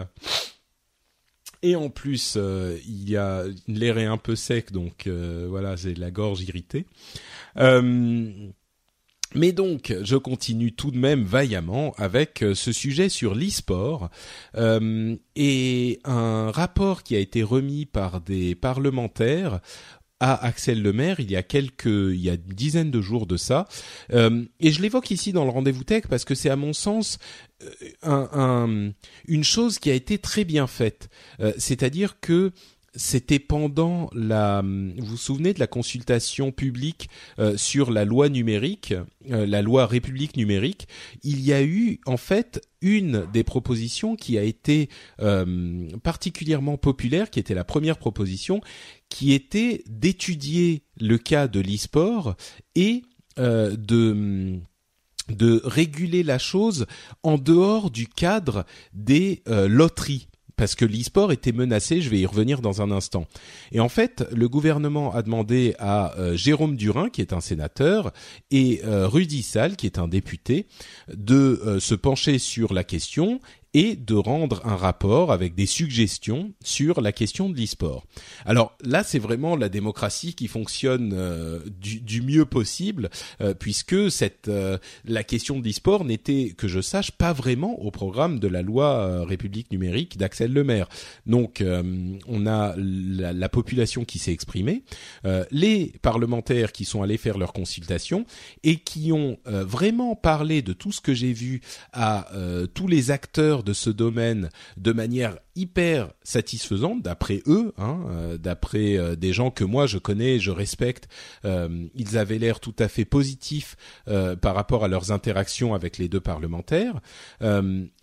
et en plus euh, il y a l'air est un peu sec donc euh, voilà j'ai la gorge irritée euh, mais donc, je continue tout de même vaillamment avec ce sujet sur l'e-sport et un rapport qui a été remis par des parlementaires à Axel Lemaire il y a quelques, il y a une dizaine de jours de ça. Euh, et je l'évoque ici dans le rendez-vous tech parce que c'est à mon sens euh, un, un, une chose qui a été très bien faite. Euh, c'est-à-dire que c'était pendant la. Vous vous souvenez de la consultation publique euh, sur la loi numérique, euh, la loi République numérique? Il y a eu en fait une des propositions qui a été euh, particulièrement populaire, qui était la première proposition, qui était d'étudier le cas de l'e-sport et de de réguler la chose en dehors du cadre des loteries parce que l'e-sport était menacé, je vais y revenir dans un instant. Et en fait, le gouvernement a demandé à euh, Jérôme Durin, qui est un sénateur, et euh, Rudy Sall, qui est un député, de euh, se pencher sur la question et de rendre un rapport avec des suggestions sur la question de l'e-sport. Alors là, c'est vraiment la démocratie qui fonctionne euh, du, mieux possible, euh, puisque cette euh, la question de l'e-sport n'était, que je sache, pas vraiment au programme de la loi République numérique d'Axel Lemaire. Donc, on a la, la population qui s'est exprimée, les parlementaires qui sont allés faire leurs consultations et qui ont vraiment parlé de tout ce que j'ai vu à tous les acteurs de ce domaine de manière hyper satisfaisante d'après eux, hein, euh, d'après euh, des gens que moi je connais, je respecte. Euh, ils avaient l'air tout à fait positifs par rapport à leurs interactions avec les deux parlementaires.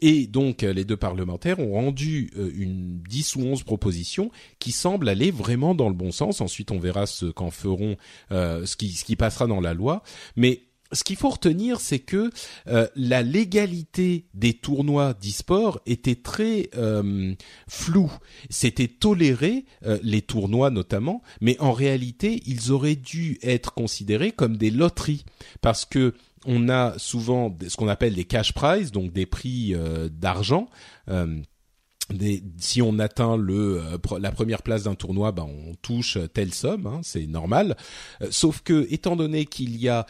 et donc les deux parlementaires ont rendu une 10 ou 11 propositions qui semblent aller vraiment dans le bon sens. Ensuite on verra ce qu'en feront, ce qui, ce qui passera dans la loi. Mais ce qu'il faut retenir, c'est que euh, la légalité des tournois d'e-sport était très euh, floue. C'était toléré, euh, les tournois notamment, mais en réalité, ils auraient dû être considérés comme des loteries, parce que on a souvent ce qu'on appelle des cash prizes, donc des prix d'argent. Des, si on atteint le la première place d'un tournoi, ben on touche telle somme, hein, c'est normal. sauf que étant donné qu'il y a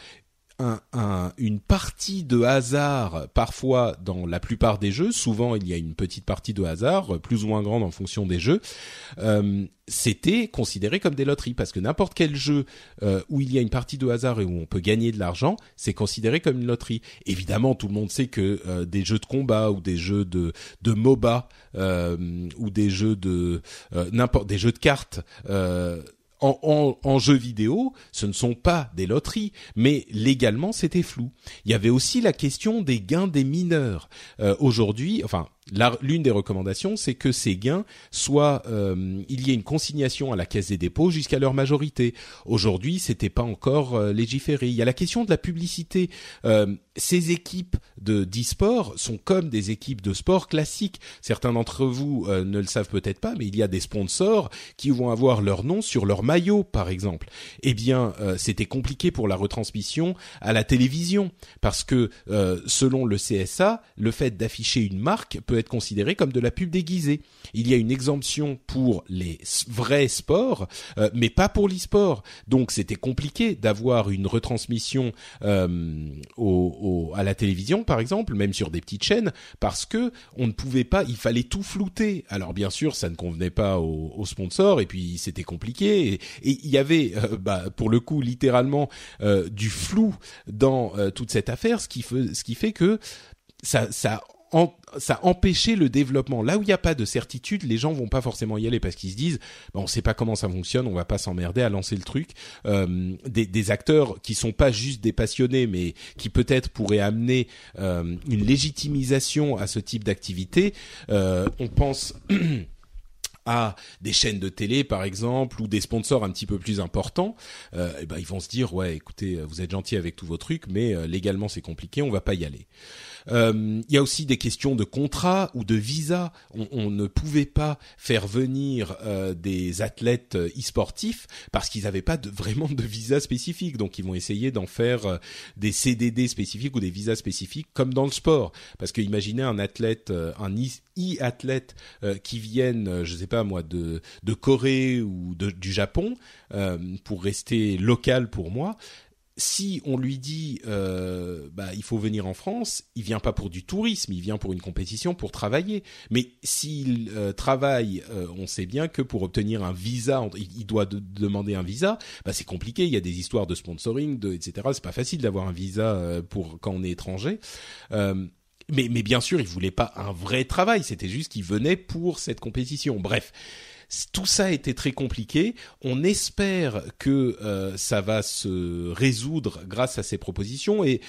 un, une partie de hasard parfois dans la plupart des jeux. Souvent, il y a une petite partie de hasard, plus ou moins grande en fonction des jeux. Euh, c'était considéré comme des loteries parce que n'importe quel jeu euh, où il y a une partie de hasard et où on peut gagner de l'argent, c'est considéré comme une loterie. Évidemment, tout le monde sait que euh, des jeux de combat ou des jeux de de MOBA ou des jeux de n'importe des jeux de cartes en, en, jeu vidéo, ce ne sont pas des loteries, mais légalement c'était flou. Il y avait aussi la question des gains des mineurs. Euh, aujourd'hui, enfin l'une des recommandations, c'est que ces gains soient, euh, il y ait une consignation à la caisse des dépôts jusqu'à leur majorité. Aujourd'hui, c'était pas encore euh, légiféré. Il y a la question de la publicité. Euh, ces équipes de d'e-sport sont comme des équipes de sport classiques. Certains d'entre vous ne le savent peut-être pas, mais il y a des sponsors qui vont avoir leur nom sur leur maillot, par exemple. Eh bien, c'était compliqué pour la retransmission à la télévision parce que selon le CSA, le fait d'afficher une marque être considéré comme de la pub déguisée. Il y a une exemption pour les vrais sports, euh, mais pas pour l'e-sport. Donc c'était compliqué d'avoir une retransmission euh, à la télévision, par exemple, même sur des petites chaînes, parce que on ne pouvait pas, il fallait tout flouter. Alors bien sûr, ça ne convenait pas aux, sponsors, et puis c'était compliqué. Et, il y avait, euh, bah, pour le coup, littéralement du flou dans toute cette affaire, ce qui fait, que ça ça empêchait le développement. Là où il n'y a pas de certitude, les gens vont pas forcément y aller parce qu'ils se disent, bon, on sait pas comment ça fonctionne, on va pas s'emmerder à lancer le truc. Euh, des, acteurs qui sont pas juste des passionnés, mais qui peut-être pourraient amener euh, une légitimisation à ce type d'activité. Euh, on pense. à des chaînes de télé par exemple ou des sponsors un petit peu plus importants, euh, et ben ils vont se dire ouais écoutez vous êtes gentil avec tous vos trucs mais légalement c'est compliqué on va pas y aller. Euh, il y a aussi des questions de contrat ou de visa. On, on ne pouvait pas faire venir euh, des athlètes euh, e-sportifs parce qu'ils n'avaient pas de, vraiment de visa spécifique. Donc ils vont essayer d'en faire des CDD spécifiques ou des visas spécifiques comme dans le sport. Parce que imaginez un athlète, un e-athlète qui vienne, je sais pas moi, de, de Corée ou de, du Japon pour rester local pour moi si on lui dit euh, bah, il faut venir en France, il vient pas pour du tourisme, il vient pour une compétition, pour travailler. Mais s'il euh, travaille, euh, on sait bien que pour obtenir un visa, il doit demander un visa. Bah, c'est compliqué. Il y a des histoires de sponsoring, de, etc. C'est pas facile d'avoir un visa pour quand on est étranger. mais, mais bien sûr, il voulait pas un vrai travail. C'était juste qu'il venait pour cette compétition. Bref tout ça était très compliqué. On espère que euh, ça va se résoudre grâce à ces propositions et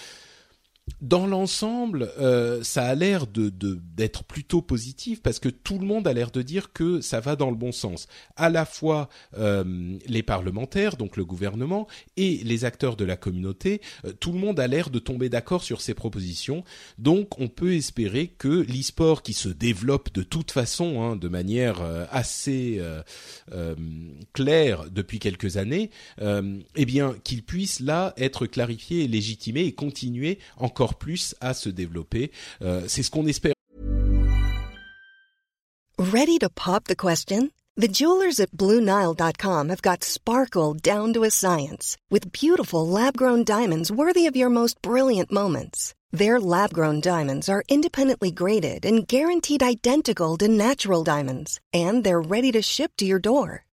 dans l'ensemble, euh, ça a l'air de d'être plutôt positif parce que tout le monde a l'air de dire que ça va dans le bon sens. À la fois euh, les parlementaires, donc le gouvernement, et les acteurs de la communauté, euh, tout le monde a l'air de tomber d'accord sur ces propositions. Donc, on peut espérer que l'e-sport, qui se développe de toute façon, hein, de manière euh, assez claire depuis quelques années, eh bien, qu'il puisse là être clarifié légitimé et continuer en encore plus à se développer. Euh, c'est ce qu'on espère. Ready to pop the question? The jewelers at BlueNile.com have got sparkle down to a science with beautiful lab-grown diamonds worthy of your most brilliant moments. Their lab-grown diamonds are independently graded and guaranteed identical to natural diamonds, and they're ready to ship to your door.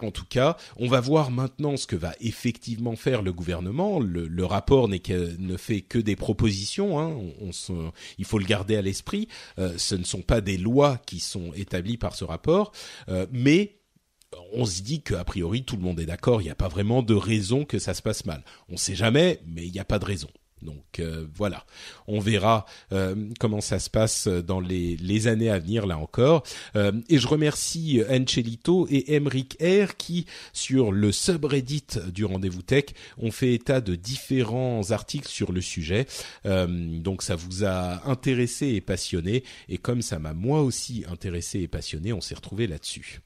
En tout cas, on va voir maintenant ce que va effectivement faire le gouvernement. Le, rapport ne fait que des propositions. Hein. Il faut le garder à l'esprit. Euh, ce ne sont pas des lois qui sont établies par ce rapport, euh, mais on se dit qu'a priori tout le monde est d'accord. Il n'y a pas vraiment de raison que ça se passe mal. On ne sait jamais, mais il n'y a pas de raison. Donc euh, voilà, on verra euh, comment ça se passe dans les, années à venir là encore. Euh, et je remercie Ancelito et Emric R qui sur le subreddit du rendez-vous tech ont fait état de différents articles sur le sujet. donc ça vous a intéressé et passionné et comme ça m'a moi aussi intéressé et passionné, on s'est retrouvé là-dessus.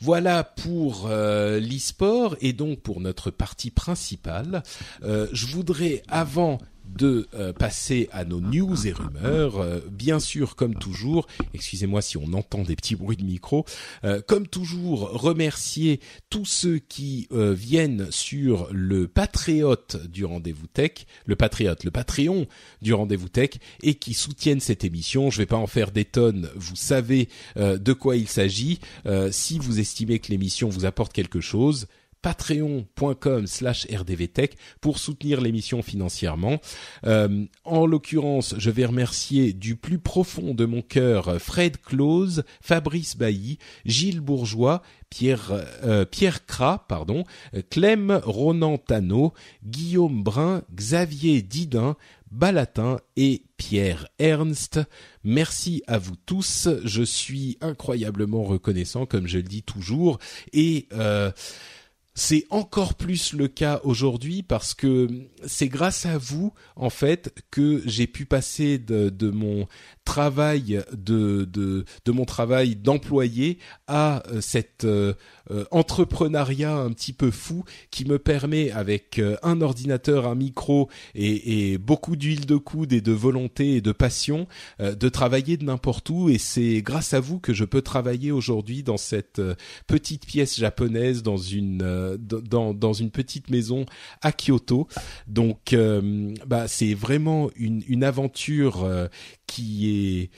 Voilà pour euh, l'e-sport et donc pour notre partie principale. Euh, je voudrais, avant de euh, passer à nos news et rumeurs. Euh, bien sûr, comme toujours, excusez-moi si on entend des petits bruits de micro, euh, comme toujours, remercier tous ceux qui viennent sur le Patriote du Rendez-vous Tech, le Patriote, le Patreon du Rendez-vous Tech, et qui soutiennent cette émission. Je vais pas en faire des tonnes, vous savez de quoi il s'agit. si vous estimez que l'émission vous apporte quelque chose, patreon.com slash rdvtech pour soutenir l'émission financièrement. Euh, en l'occurrence, je vais remercier du plus profond de mon cœur Fred Close, Fabrice Bailly, Gilles Bourgeois, Pierre, euh, Pierre Cra, pardon, Clem Ronan Tano, Guillaume Brun, Xavier Didin, Balatin et Pierre Ernst. Merci à vous tous. Je suis incroyablement reconnaissant, comme je le dis toujours. Et euh, c'est encore plus le cas aujourd'hui parce que c'est grâce à vous en fait que j'ai pu passer de, mon travail de, de, de mon travail d'employé à euh, cet euh, euh, entrepreneuriat un petit peu fou qui me permet avec un ordinateur, un micro et, et beaucoup d'huile de coude et de volonté et de passion de travailler de n'importe où. Et c'est grâce à vous que je peux travailler aujourd'hui dans cette petite pièce japonaise dans une dans, dans une petite maison à Kyoto. Donc bah c'est vraiment une, une aventure qui est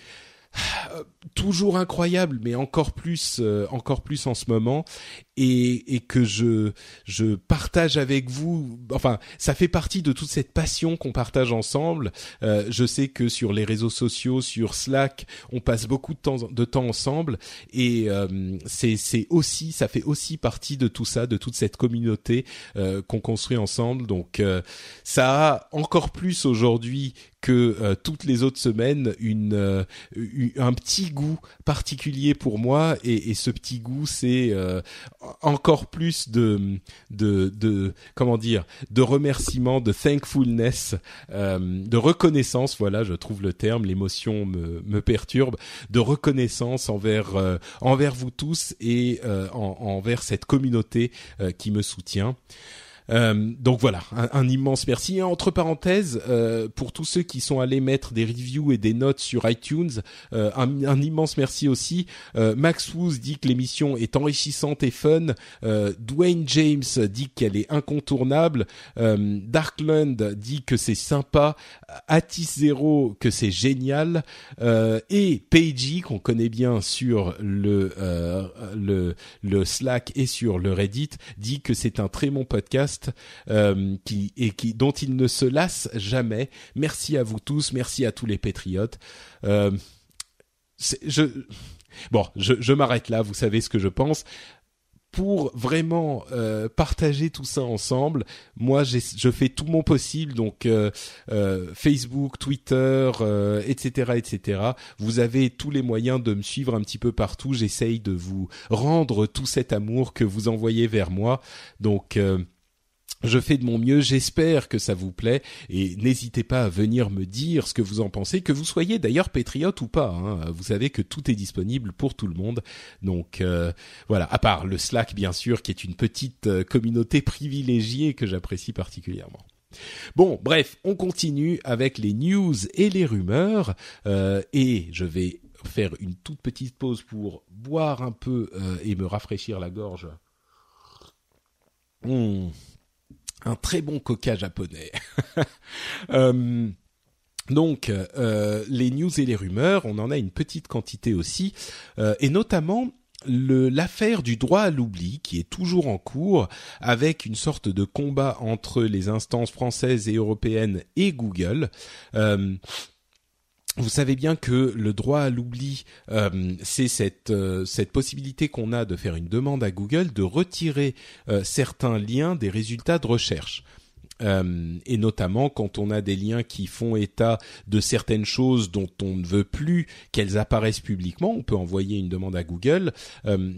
toujours incroyable, mais encore plus, euh, encore plus en ce moment, et, et que je je partage avec vous. Enfin, ça fait partie de toute cette passion qu'on partage ensemble. Euh, je sais que sur les réseaux sociaux, sur Slack, on passe beaucoup de temps de temps ensemble, et euh, c'est c'est aussi ça fait aussi partie de tout ça, de toute cette communauté euh, qu'on construit ensemble. Donc ça a encore plus aujourd'hui que toutes les autres semaines une, un petit goût particulier pour moi et, ce petit goût c'est encore plus de, de, de comment dire, de remerciements, de thankfulness, euh, de reconnaissance. Voilà, je trouve le terme. L'émotion me, perturbe. De reconnaissance envers euh, envers vous tous et euh, envers cette communauté qui me soutient. Euh, donc voilà, un, immense merci. entre parenthèses, euh, pour tous ceux qui sont allés mettre des reviews et des notes sur iTunes, euh, un, immense merci aussi. Max Woos dit que l'émission est enrichissante et fun. Dwayne James dit qu'elle est incontournable. Darkland dit que c'est sympa. Atis Zero que c'est génial. et Paige qu'on connaît bien sur le, le le Slack et sur le Reddit dit que c'est un très bon podcast euh, qui et qui dont il ne se lasse jamais. Merci à vous tous, merci à tous les patriotes. Euh, bon, je, m'arrête là. Vous savez ce que je pense pour vraiment euh, partager tout ça ensemble, moi je fais tout mon possible, donc Facebook, Twitter, etc., etc. Vous avez tous les moyens de me suivre un petit peu partout. J'essaye de vous rendre tout cet amour que vous envoyez vers moi. Donc je fais de mon mieux, j'espère que ça vous plaît et n'hésitez pas à venir me dire ce que vous en pensez, que vous soyez d'ailleurs patriote ou pas. Hein. Vous savez que tout est disponible pour tout le monde. Donc euh, voilà, à part le Slack bien sûr, qui est une petite euh, communauté privilégiée que j'apprécie particulièrement. Bon, bref, on continue avec les news et les rumeurs euh, et je vais faire une toute petite pause pour boire un peu et me rafraîchir la gorge. Mmh un très bon coca japonais. Euh, donc, euh, les news et les rumeurs, on en a une petite quantité aussi, euh, et notamment l'affaire du droit à l'oubli qui est toujours en cours avec une sorte de combat entre les instances françaises et européennes et Google vous savez bien que le droit à l'oubli, euh, c'est cette euh, cette possibilité qu'on a de faire une demande à Google de retirer euh, certains liens des résultats de recherche. et notamment quand on a des liens qui font état de certaines choses dont on ne veut plus qu'elles apparaissent publiquement, on peut envoyer une demande à Google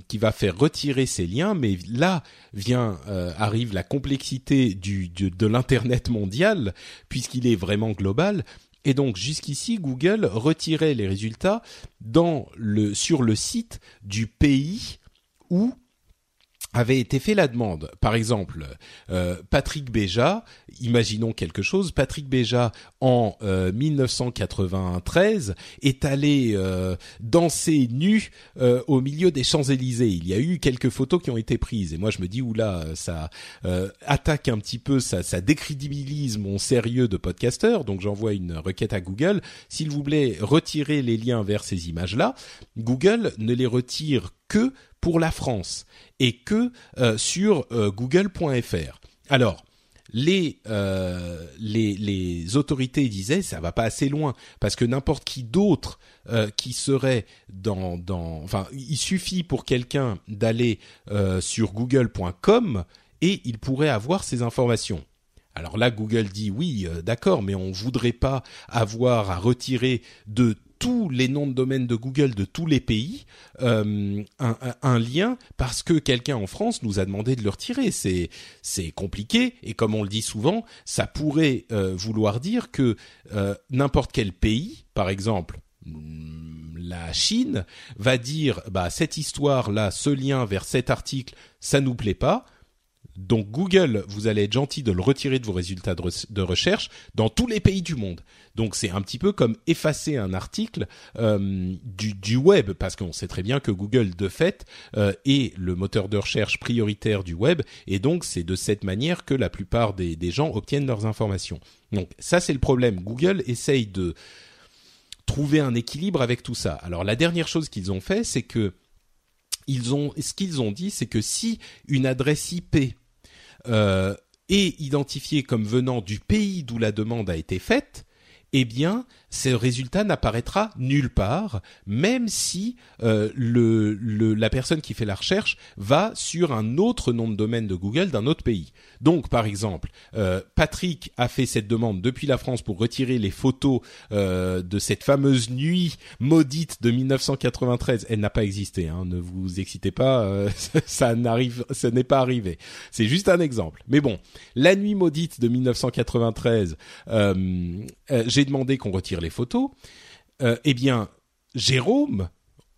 qui va faire retirer ces liens. Mais là vient arrive la complexité du, du de l'internet mondial puisqu'il est vraiment global et donc jusqu'ici, Google retirait les résultats sur le site du pays où avait été fait la demande. Par exemple, euh, Patrick Béja, imaginons quelque chose, Patrick Béja en 1993 euh, est allé euh, danser nu au milieu des Champs-Élysées. Il y a eu quelques photos qui ont été prises et moi je me dis oula, ça attaque un petit peu, ça, ça décrédibilise mon sérieux de podcasteur. Donc j'envoie une requête à Google, s'il vous plaît, retirez les liens vers ces images-là. Google ne les retire que pour la France et que euh, sur euh, google.fr. Alors, les, euh, les, les autorités disaient ça va pas assez loin parce que n'importe qui d'autre qui serait dans dans enfin il suffit pour quelqu'un d'aller sur google.com et il pourrait avoir ces informations. Alors là, Google dit oui, d'accord, mais on voudrait pas avoir à retirer de tous les noms de domaine de Google de tous les pays euh, un, lien parce que quelqu'un en France nous a demandé de le retirer. C'est c'est compliqué et comme on le dit souvent, ça pourrait euh, vouloir dire que euh, n'importe quel pays, par exemple mm, la Chine, va dire bah cette histoire là, ce lien vers cet article, ça nous plaît pas donc Google, vous allez être gentil de le retirer de vos résultats de, recherche dans tous les pays du monde. Donc c'est un petit peu comme effacer un article euh, du, web, parce qu'on sait très bien que Google, de fait, euh, est le moteur de recherche prioritaire du web, et donc c'est de cette manière que la plupart des, gens obtiennent leurs informations. Donc ça c'est le problème. Google essaye de trouver un équilibre avec tout ça. Alors la dernière chose qu'ils ont fait, c'est que ce qu'ils ont dit, c'est que si une adresse IP euh, est identifié comme venant du pays d'où la demande a été faite, eh bien, ce résultat n'apparaîtra nulle part, même si euh, la personne qui fait la recherche va sur un autre nom de domaine de Google d'un autre pays. Donc, par exemple, euh, Patrick a fait cette demande depuis la France pour retirer les photos euh, de cette fameuse nuit maudite de 1993. Elle n'a pas existé, hein, ne vous excitez pas, ça n'arrive, ça n'est pas arrivé. C'est juste un exemple. Mais bon, la nuit maudite de 1993, j'ai demandé qu'on retire les photos, euh, eh bien, Jérôme,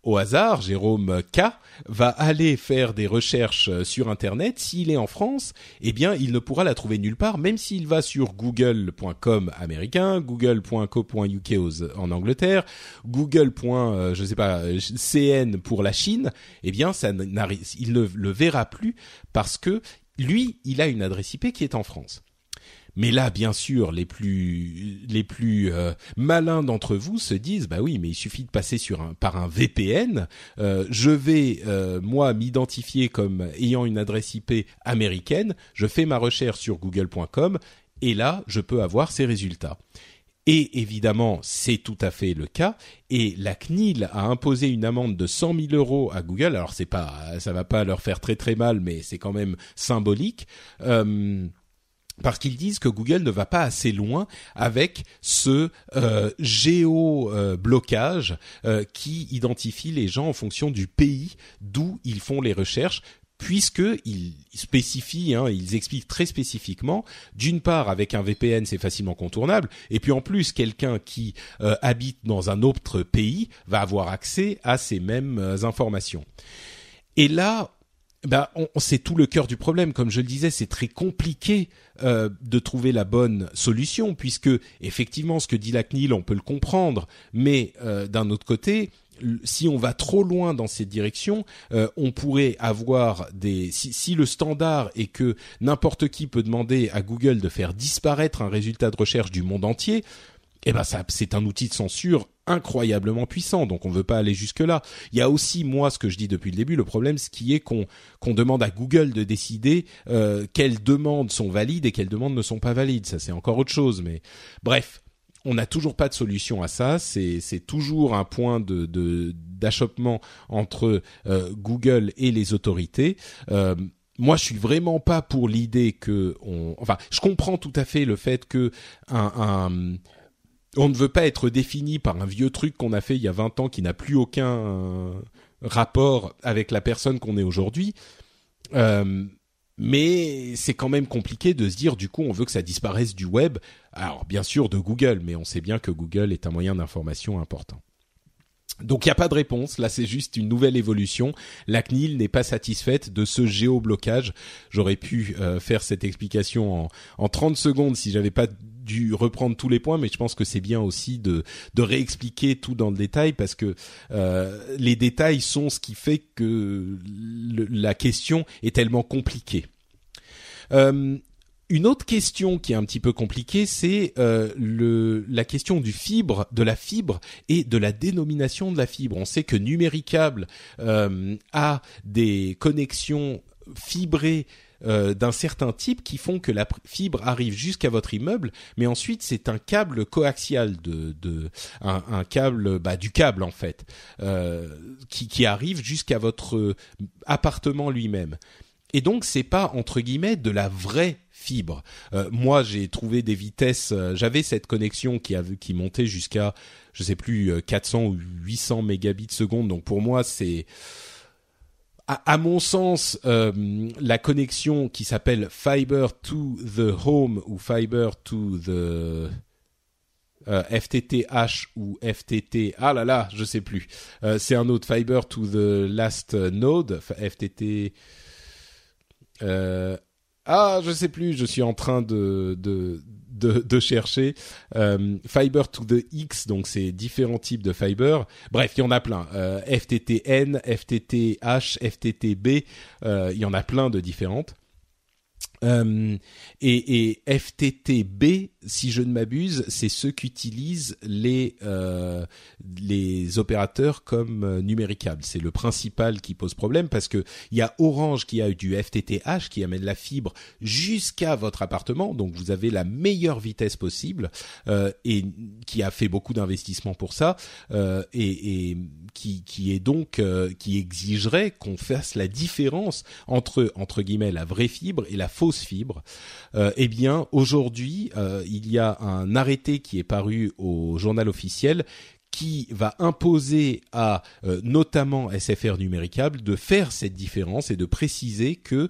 au hasard, Jérôme K va aller faire des recherches euh, sur Internet. S'il est en France, eh bien, il ne pourra la trouver nulle part, même s'il va sur google.com américain, google.co.uk en Angleterre, google. Euh, sais pas, cn pour la Chine. Eh bien, ça il ne le verra plus parce que lui, il a une adresse IP qui est en France. Mais là, bien sûr, les plus les plus euh, malins d'entre vous se disent bah oui, mais il suffit de passer sur un par un VPN. Euh, je vais euh, moi m'identifier comme ayant une adresse IP américaine. Je fais ma recherche sur Google.com et là, je peux avoir ces résultats. Et évidemment, c'est tout à fait le cas. Et la CNIL a imposé une amende de 100 000 euros à Google. Alors c'est pas, ça va pas leur faire très très mal, mais c'est quand même symbolique. Euh, parce qu'ils disent que Google ne va pas assez loin avec ce euh, géo-blocage euh, qui identifie les gens en fonction du pays d'où ils font les recherches puisqu'ils spécifient, hein, ils expliquent très spécifiquement, d'une part avec un VPN c'est facilement contournable, et puis en plus quelqu'un qui euh, habite dans un autre pays va avoir accès à ces mêmes euh, informations. Et là, bah, on, c'est tout le cœur du problème. Comme je le disais, c'est très compliqué euh, de trouver la bonne solution, puisque effectivement, ce que dit la CNIL, on peut le comprendre, mais euh, d'un autre côté, si on va trop loin dans cette direction, euh, on pourrait avoir des. Si, le standard est que n'importe qui peut demander à Google de faire disparaître un résultat de recherche du monde entier, eh ben ça, c'est un outil de censure incroyablement puissant, donc on ne veut pas aller jusque là. Il y a aussi moi ce que je dis depuis le début, le problème ce qui est qu'on demande à Google de décider euh, quelles demandes sont valides et quelles demandes ne sont pas valides. Ça c'est encore autre chose, mais bref, on n'a toujours pas de solution à ça. C'est toujours un point de, d'achoppement entre euh, Google et les autorités. Euh, moi, je suis vraiment pas pour l'idée que on. Enfin, je comprends tout à fait le fait que un on ne veut pas être défini par un vieux truc qu'on a fait il y a 20 ans qui n'a plus aucun euh, rapport avec la personne qu'on est aujourd'hui. Euh, mais c'est quand même compliqué de se dire du coup on veut que ça disparaisse du web. Alors bien sûr de Google, mais on sait bien que Google est un moyen d'information important. Donc il n'y a pas de réponse, là c'est juste une nouvelle évolution. La CNIL n'est pas satisfaite de ce géoblocage. J'aurais pu euh, faire cette explication en, en 30 secondes si j'avais pas reprendre tous les points, mais je pense que c'est bien aussi de, réexpliquer tout dans le détail parce que euh, les détails sont ce qui fait que la question est tellement compliquée. Euh, une autre question qui est un petit peu compliquée, c'est euh, la question du fibre, de la fibre et de la dénomination de la fibre. On sait que Numéricable a des connexions fibrées euh, d'un certain type qui font que la fibre arrive jusqu'à votre immeuble, mais ensuite c'est un câble coaxial de, un, câble bah, du câble en fait euh, qui, qui arrive jusqu'à votre appartement lui-même. Et donc c'est pas entre guillemets de la vraie fibre. Euh, moi, j'ai trouvé des vitesses. Euh, j'avais cette connexion qui qui montait jusqu'à, je sais plus, 400 ou 800 mégabits seconde. Donc pour moi, c'est à, mon sens, euh, la connexion qui s'appelle Fiber to the Home ou Fiber to the FTTH ou FTT, ah là là, je sais plus. c'est un autre Fiber to the Last Node, FTT. Euh, ah, je sais plus. Je suis en train de de, chercher euh, fiber to the X. Donc c'est différents types de fiber. Bref, il y en a plein. Euh, FTTN, FTTH, FTTB. Euh, il y en a plein de différentes. Euh, et, FTTB, si je ne m'abuse, c'est ceux qu'utilisent les euh, les opérateurs comme euh, numéricable. C'est le principal qui pose problème parce que il y a Orange qui a du FTTH qui amène la fibre jusqu'à votre appartement, donc vous avez la meilleure vitesse possible et qui a fait beaucoup d'investissements pour ça et, qui qui est donc qui exigerait qu'on fasse la différence entre entre guillemets la vraie fibre et la fausse fibre. Euh, eh bien, aujourd'hui, euh, il y a un arrêté qui est paru au journal officiel qui va imposer à euh, notamment SFR Numéricable de faire cette différence et de préciser que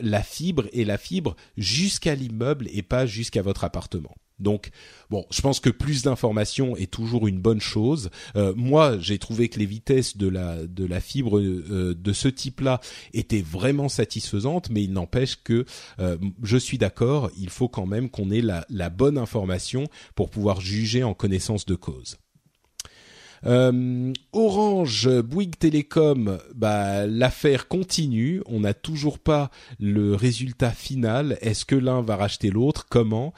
la fibre est la fibre jusqu'à l'immeuble et pas jusqu'à votre appartement. Donc, bon, je pense que plus d'informations est toujours une bonne chose. Euh, moi, j'ai trouvé que les vitesses de la de la fibre euh, de ce type-là étaient vraiment satisfaisantes, mais il n'empêche que euh, je suis d'accord, il faut quand même qu'on ait la, la bonne information pour pouvoir juger en connaissance de cause. Euh, Orange, Bouygues Télécom, bah, l'affaire continue. On n'a toujours pas le résultat final. Est-ce que l'un va racheter l'autre? Comment?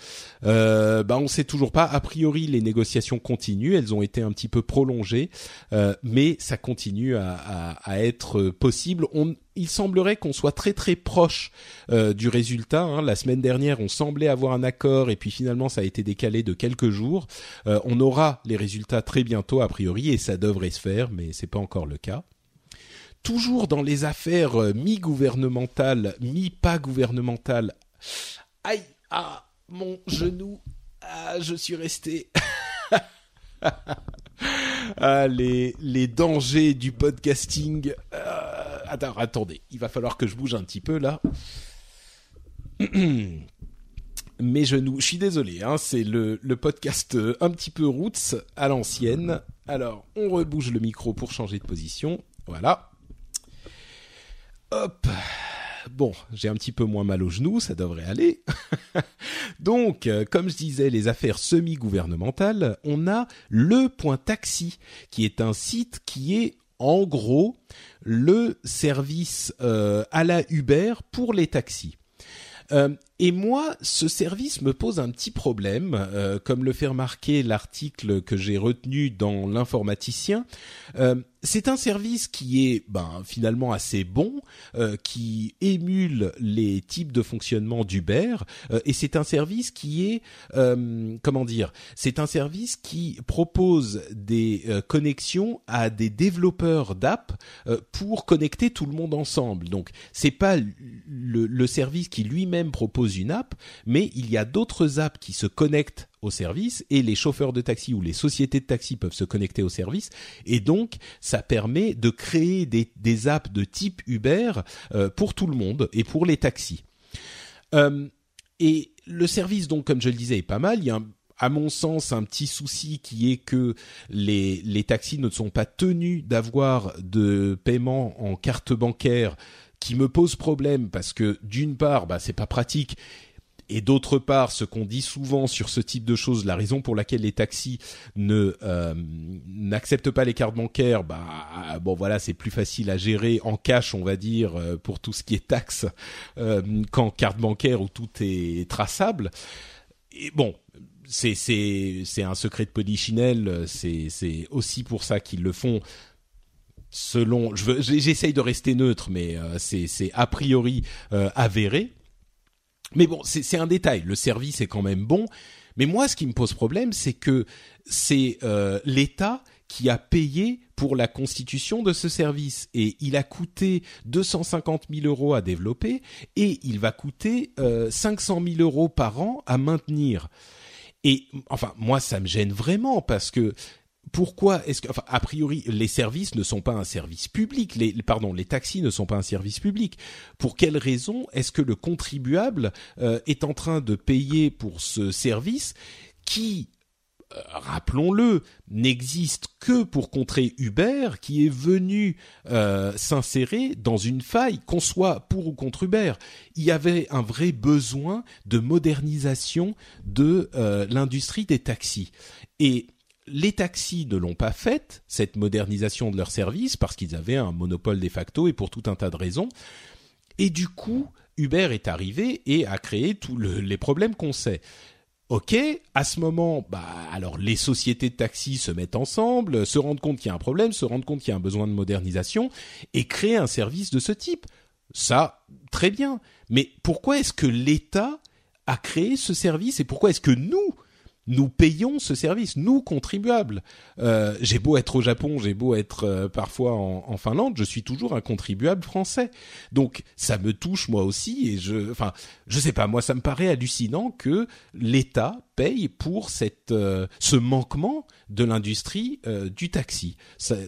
Euh, bah, On ne sait toujours pas. A priori, les négociations continuent. Elles ont été un petit peu prolongées, euh, mais ça continue à, être possible. Il semblerait qu'on soit très très proche euh, du résultat. Hein. La semaine dernière, on semblait avoir un accord et puis finalement, ça a été décalé de quelques jours. Euh, on aura les résultats très bientôt a priori et ça devrait se faire, mais c'est pas encore le cas. Toujours dans les affaires euh, mi-gouvernementales, mi-pas gouvernementales. Aïe, ah, mon genou, ah, je suis resté. ah, les, dangers du podcasting. Euh, attendez, il va falloir que je bouge un petit peu là. Mes genoux, je suis désolé, hein, c'est le, le podcast euh, un petit peu roots à l'ancienne. Alors, on rebouge le micro pour changer de position. Voilà. Hop bon, j'ai un petit peu moins mal aux genoux, ça devrait aller. Donc, euh, comme je disais, les affaires semi-gouvernementales, on a le point taxi, qui est un site qui est en gros le service euh, à la Uber pour les taxis. Euh, et moi, ce service me pose un petit problème, euh, comme le fait remarquer l'article que j'ai retenu dans l'informaticien. Euh, c'est un service qui est ben, finalement assez bon, euh, qui émule les types de fonctionnement d'Uber, euh, et c'est un service qui est, euh, comment dire, c'est un service qui propose des connexions à des développeurs d'app pour connecter tout le monde ensemble. Donc, c'est pas le, le service qui lui-même propose une app, mais il y a d'autres apps qui se connectent au service et les chauffeurs de taxi ou les sociétés de taxi peuvent se connecter au service et donc ça permet de créer des, apps de type Uber euh, pour tout le monde et pour les taxis. Euh, et le service donc comme je le disais est pas mal. Il y a à mon sens, un petit souci qui est que les taxis ne sont pas tenus d'avoir de paiement en carte bancaire qui me pose problème parce que d'une part, bah, c'est pas pratique et d'autre part, ce qu'on dit souvent sur ce type de choses, la raison pour laquelle les taxis ne euh, n'acceptent pas les cartes bancaires, bah bon voilà, c'est plus facile à gérer en cash, on va dire, euh, pour tout ce qui est taxes euh, qu'en carte bancaire où tout est traçable. Et bon, c'est c'est c'est un secret de polichinelle, c'est c'est aussi pour ça qu'ils le font selon je j'essaye de rester neutre mais c'est c'est a priori avéré mais bon, c'est un détail. Le service est quand même bon. Mais moi, ce qui me pose problème, c'est que c'est euh, l'État qui a payé pour la constitution de ce service et il a coûté 250 000 euros à développer et il va coûter euh, 500 000 euros par an à maintenir. Et enfin, moi, ça me gêne vraiment parce que pourquoi est-ce que, a priori, les services ne sont pas un service public, les, pardon, les taxis ne sont pas un service public. Pour quelle raison est-ce que le contribuable euh, est en train de payer pour ce service qui, euh, rappelons-le, n'existe que pour contrer Uber, qui est venu euh, s'insérer dans une faille, qu'on soit pour ou contre Uber? Il y avait un vrai besoin de modernisation de l'industrie des taxis. Et les taxis ne l'ont pas faite, cette modernisation de leur service, parce qu'ils avaient un monopole de facto et pour tout un tas de raisons. Et du coup, Uber est arrivé et a créé tous les problèmes qu'on sait. Ok, à ce moment, bah alors les sociétés de taxis se mettent ensemble, se rendent compte qu'il y a un problème, se rendent compte qu'il y a un besoin de modernisation et créent un service de ce type. Ça, très bien. Mais pourquoi est-ce que l'État a créé ce service et pourquoi est-ce que nous, nous payons ce service, nous contribuables. Euh, j'ai beau être au Japon, j'ai beau être euh, parfois en, Finlande, je suis toujours un contribuable français. Donc ça me touche moi aussi et je, enfin, je sais pas, moi ça me paraît hallucinant que l'État paye pour cette, euh, ce manquement de l'industrie du taxi.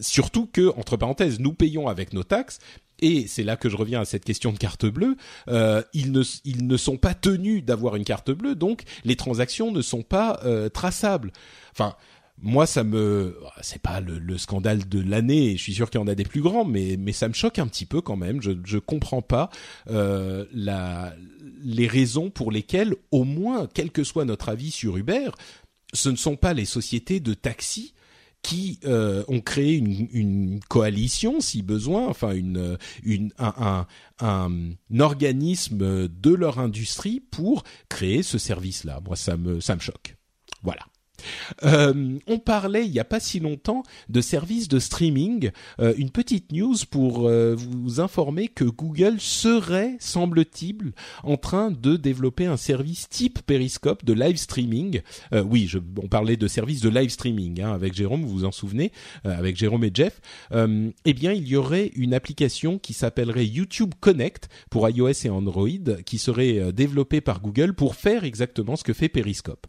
surtout que entre parenthèses, nous payons avec nos taxes, et c'est là que je reviens à cette question de carte bleue, euh, ils, ne, sont pas tenus d'avoir une carte bleue, donc les transactions ne sont pas euh, traçables. Enfin, moi, ça me, c'est pas le, scandale de l'année. Je suis sûr qu'il y en a des plus grands, mais ça me choque un petit peu quand même. Je je comprends pas euh, les raisons pour lesquelles, au moins, quel que soit notre avis sur Uber, ce ne sont pas les sociétés de taxi qui euh, ont créé une, coalition, si besoin, enfin une, une un, un, un, organisme de leur industrie pour créer ce service-là. Moi, ça me ça me choque. Voilà. Euh, on parlait il n'y a pas si longtemps de services de streaming. Euh, une petite news pour euh, vous informer que Google serait, semble-t-il, en train de développer un service type Periscope de live streaming. oui, je, on parlait de services de live streaming hein, avec Jérôme, vous vous en souvenez, avec Jérôme et Jeff. eh bien, il y aurait une application qui s'appellerait YouTube Connect pour iOS et Android, qui serait développée par Google pour faire exactement ce que fait Periscope.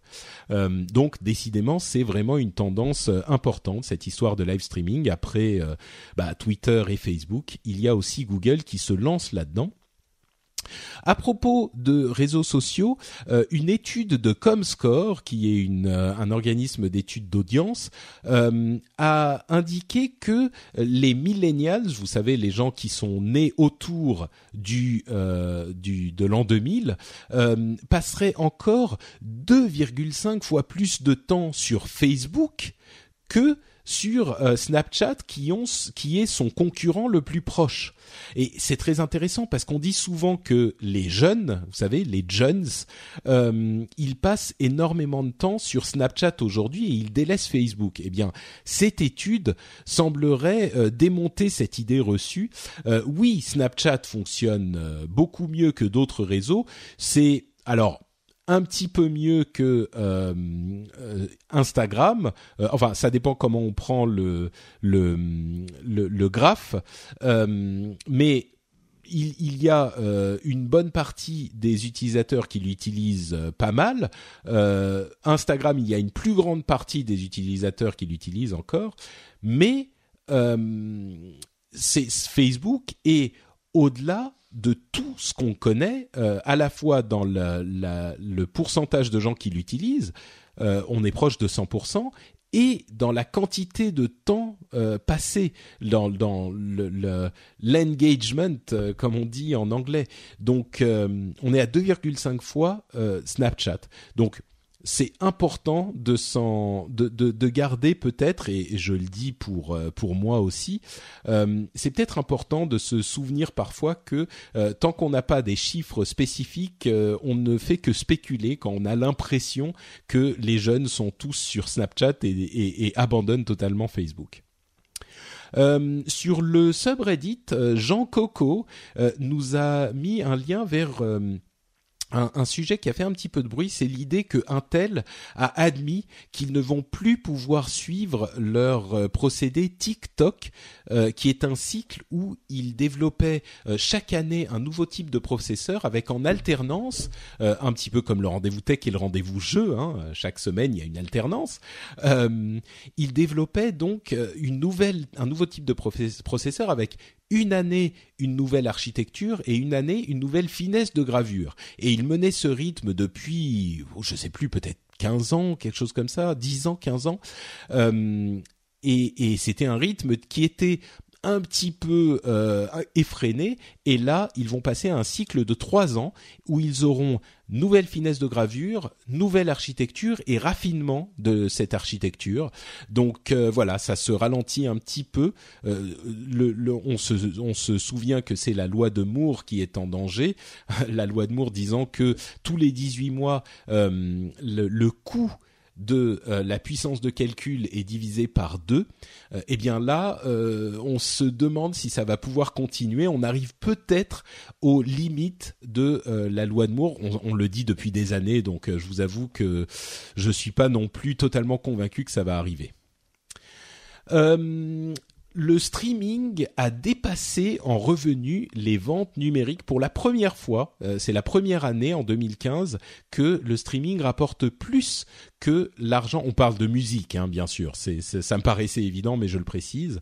donc, des décidément, c'est vraiment une tendance euh, importante, cette histoire de live streaming. Après euh, bah, Twitter et Facebook, il y a aussi Google qui se lance là-dedans. À propos de réseaux sociaux, euh, une étude de Comscore, qui est euh, un organisme d'études d'audience, euh, a indiqué que les millennials, vous savez, les gens qui sont nés autour de l'an 2000, passeraient encore 2,5 fois plus de temps sur Facebook que sur euh, Snapchat qui, ont, qui est son concurrent le plus proche. Et c'est très intéressant parce qu'on dit souvent que les jeunes, vous savez, les jeunes, euh, ils passent énormément de temps sur Snapchat aujourd'hui et ils délaissent Facebook. Eh bien, cette étude semblerait euh, démonter cette idée reçue. oui, Snapchat fonctionne beaucoup mieux que d'autres réseaux. C'est alors un petit peu mieux que euh, euh, Instagram. Euh, enfin, ça dépend comment on prend le graphe, mais il, il, y a une bonne partie des utilisateurs qui l'utilisent pas mal. Instagram, il y a une plus grande partie des utilisateurs qui l'utilisent encore, mais c'est Facebook et au-delà de tout ce qu'on connaît, euh, à la fois dans le pourcentage de gens qui l'utilisent, on est proche de 100% et dans la quantité de temps passé dans, dans le, l'engagement, comme on dit en anglais. Donc, on est à 2,5 fois Snapchat. Donc, c'est important de de, de, de, garder peut-être et, je le dis pour euh, pour moi aussi euh, c'est peut-être important de se souvenir parfois que euh, tant qu'on n'a pas des chiffres spécifiques on ne fait que spéculer quand on a l'impression que les jeunes sont tous sur Snapchat et abandonnent totalement Facebook. sur le subreddit, Jean Coco nous a mis un lien vers un, sujet qui a fait un petit peu de bruit, c'est l'idée que Intel a admis qu'ils ne vont plus pouvoir suivre leur euh, procédé TikTok, euh, qui est un cycle où ils développaient euh, chaque année un nouveau type de processeur avec en alternance, un petit peu comme le rendez-vous tech et le rendez-vous jeu, hein, chaque semaine il y a une alternance. ils développaient donc une un nouveau type de processeur avec une année une nouvelle architecture et une année une nouvelle finesse de gravure. Et il menait ce rythme depuis, oh, je sais plus, peut-être 15 ans, quelque chose comme ça, 10 ans, 15 ans. Euh, et, et c'était un rythme qui était un petit peu euh, effréné. Et là, ils vont passer à un cycle de trois ans où ils auront nouvelle finesse de gravure, nouvelle architecture et raffinement de cette architecture. Donc euh, voilà, ça se ralentit un petit peu. Euh, le, on, se, on se souvient que c'est la loi de Moore qui est en danger. la loi de Moore disant que tous les 18 mois, euh, le, le coût de euh, la puissance de calcul est divisée par deux, euh, eh bien là, euh, on se demande si ça va pouvoir continuer. On arrive peut-être aux limites de la loi de Moore. On, le dit depuis des années, donc je vous avoue que je suis pas non plus totalement convaincu que ça va arriver le streaming a dépassé en revenus les ventes numériques pour la première fois. Euh, c'est la première année en 2015 que le streaming rapporte plus que l'argent. On parle de musique, hein, bien sûr. C'est, ça me paraissait évident, mais je le précise.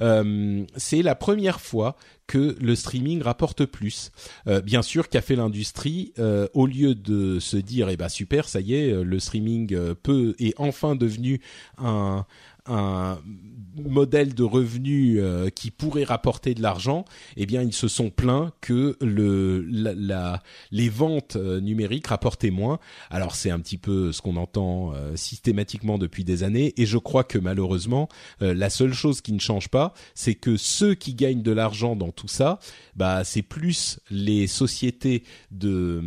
Euh, c'est la première fois que le streaming rapporte plus. Euh, bien sûr, qu'a fait l'industrie au lieu de se dire, eh ben super, ça y est, le streaming peut est enfin devenu un un modèle de revenu euh, qui pourrait rapporter de l'argent, eh bien ils se sont plaints que le les ventes euh, numériques rapportaient moins. Alors c'est un petit peu ce qu'on entend euh, systématiquement depuis des années et je crois que malheureusement la seule chose qui ne change pas, c'est que ceux qui gagnent de l'argent dans tout ça, bah c'est plus les sociétés de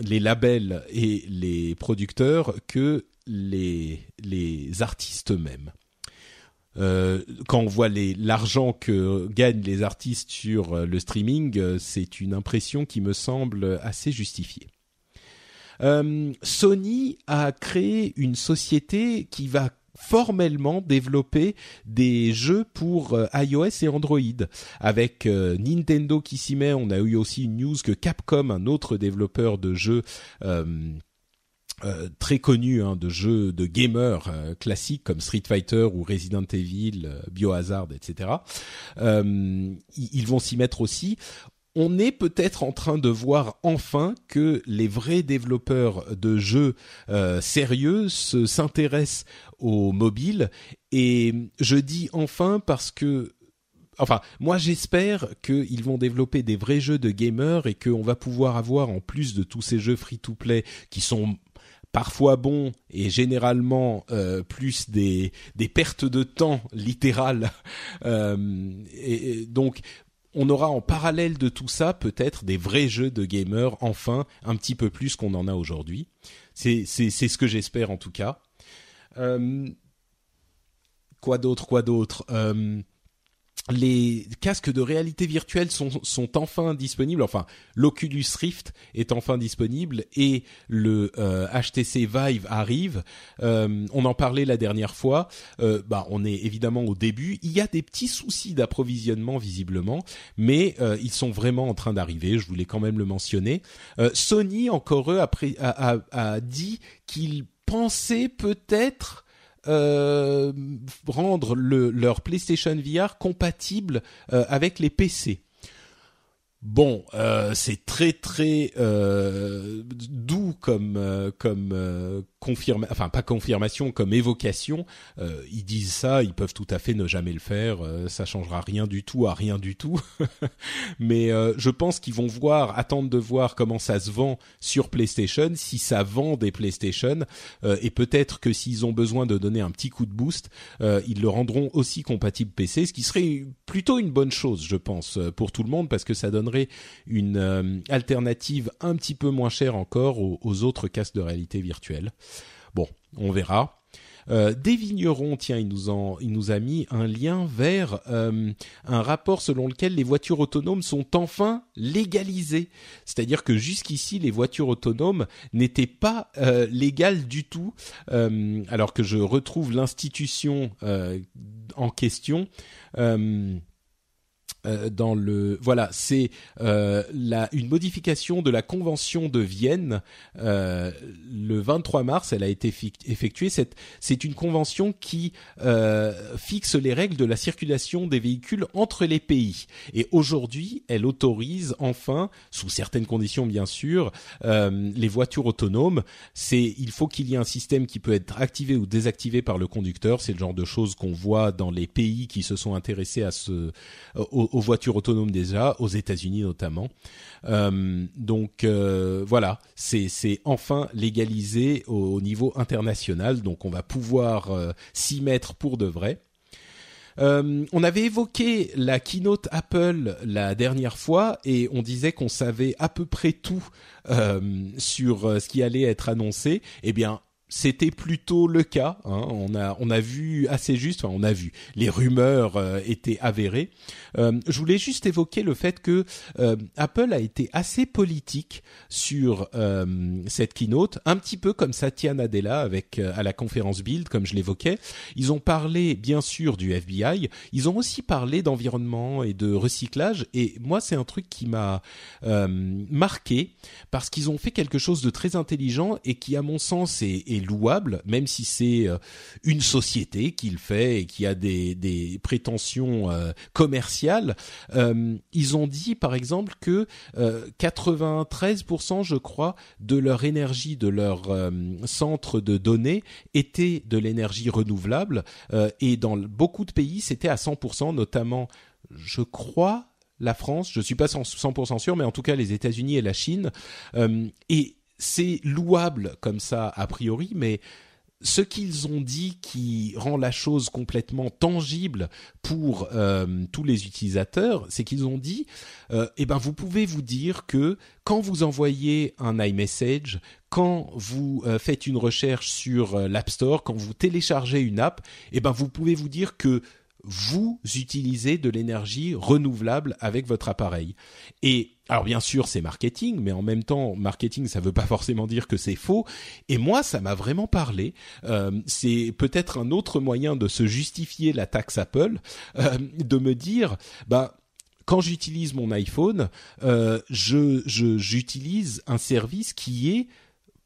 les labels et les producteurs que les les artistes eux-mêmes. Euh, quand on voit l'argent que gagnent les artistes sur euh, le streaming, euh, c'est une impression qui me semble assez justifiée. Sony a créé une société qui va formellement développer des jeux pour iOS et Android. Avec Nintendo qui s'y met, on a eu aussi une news que Capcom, un autre développeur de jeux euh, très connu hein, de jeux de gamers euh, classiques comme Street Fighter ou Resident Evil, euh, Biohazard, etc. ils vont s'y mettre aussi. On est peut-être en train de voir enfin que les vrais développeurs de jeux sérieux s'intéressent aux mobiles et je dis enfin parce que enfin, moi j'espère qu'ils vont développer des vrais jeux de gamers et qu'on va pouvoir avoir en plus de tous ces jeux free-to-play qui sont parfois bon et généralement euh, plus des, pertes de temps littérales. Euh, et, donc on aura en parallèle de tout ça peut-être des vrais jeux de gamers enfin un petit peu plus qu'on en a aujourd'hui. C'est ce que j'espère en tout cas. Euh, quoi d'autre quoi d'autre? Les casques de réalité virtuelle sont, sont enfin disponibles. Enfin, l'Oculus Rift est enfin disponible et le HTC euh, Vive arrive. Euh, on en parlait la dernière fois. Euh, bah, on est évidemment au début. Il y a des petits soucis d'approvisionnement visiblement, mais ils sont vraiment en train d'arriver. Je voulais quand même le mentionner. Sony, encore eux, a, a, a dit qu'il pensait peut-être euh, rendre le, leur PlayStation VR compatible euh, avec les PC. Bon, euh, c'est très très doux comme confirme, enfin pas confirmation comme évocation. Euh, ils disent ça, ils peuvent tout à fait ne jamais le faire. Euh, ça changera rien du tout à rien du tout. Mais euh, je pense qu'ils vont voir, attendre de voir comment ça se vend sur PlayStation, si ça vend des PlayStation, euh, et peut-être que s'ils ont besoin de donner un petit coup de boost, ils le rendront aussi compatible PC, ce qui serait plutôt une bonne chose, je pense, pour tout le monde, parce que ça donnerait une alternative un petit peu moins chère encore aux, aux autres casques de réalité virtuelle. Bon, on verra. Euh, des vignerons, tiens, il nous, a mis un lien vers euh, un rapport selon lequel les voitures autonomes sont enfin légalisées. C'est-à-dire que jusqu'ici, les voitures autonomes n'étaient pas euh, légales du tout, alors que je retrouve l'institution en question. Dans le voilà c'est euh, la une modification de la convention de Vienne euh, le 23 mars elle a été effectuée. Cette c'est une convention qui euh, fixe les règles de la circulation des véhicules entre les pays. Et aujourd'hui elle autorise enfin sous certaines conditions bien sûr euh, les voitures autonomes. C'est il faut qu'il y ait un système qui peut être activé ou désactivé par le conducteur. C'est le genre de choses qu'on voit dans les pays qui se sont intéressés à ce au, aux, voitures autonomes déjà, aux États-Unis notamment. Euh, donc euh, voilà, c'est enfin légalisé au, niveau international, donc on va pouvoir euh, s'y mettre pour de vrai. On avait évoqué la keynote Apple la dernière fois et on disait qu'on savait à peu près tout sur ce qui allait être annoncé. Eh bien, c'était plutôt le cas. Hein. On a on a vu assez juste. Enfin, on a vu les rumeurs euh, étaient avérées. Euh, je voulais juste évoquer le fait que euh, Apple a été assez politique sur cette keynote, un petit peu comme Satya Nadella avec à la conférence Build, comme je l'évoquais. Ils ont parlé bien sûr du FBI. Ils ont aussi parlé d'environnement et de recyclage. Et moi, c'est un truc qui m'a marqué parce qu'ils ont fait quelque chose de très intelligent et qui, à mon sens, est, est louable, même si c'est euh, une société qui le fait et qui a des, des prétentions euh, commerciales. Euh, ils ont dit, par exemple, que 93%, je crois, de leur énergie, de leur centre de données était de l'énergie renouvelable, et dans beaucoup de pays, c'était à 100%, notamment, je crois, la France, je suis pas 100% sûr, mais en tout cas les États-Unis et la Chine. et c'est louable comme ça a priori, mais ce qu'ils ont dit qui rend la chose complètement tangible pour euh, tous les utilisateurs, c'est qu'ils ont dit, euh, eh ben vous pouvez vous dire que quand vous envoyez un iMessage, quand vous euh, faites une recherche sur l'App Store, quand vous téléchargez une app, eh ben vous pouvez vous dire que vous utilisez de l'énergie renouvelable avec votre appareil. Et alors bien sûr c'est marketing, mais en même temps marketing ça veut pas forcément dire que c'est faux. Et moi ça m'a vraiment parlé. Euh, c'est peut-être un autre moyen de se justifier la taxe Apple, euh, de me dire bah quand j'utilise mon iPhone, euh, je j'utilise un service qui est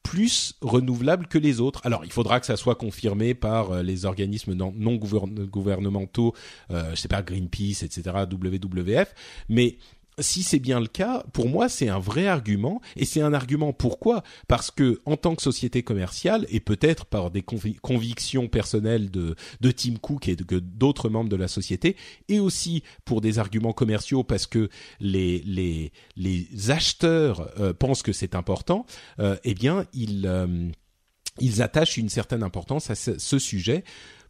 plus renouvelable que les autres. Alors, il faudra que ça soit confirmé par euh, les organismes non, gouvernementaux, euh, je sais pas Greenpeace, etc., WWF, mais si c'est bien le cas, pour moi, c'est un vrai argument. Et c'est un argument pourquoi? Parce que en tant que société commerciale, et peut-être par des convictions personnelles de, de Tim Cook et d'autres membres de la société, et aussi pour des arguments commerciaux parce que les, les, les acheteurs euh, pensent que c'est important, euh, eh bien, ils, euh, ils attachent une certaine importance à ce sujet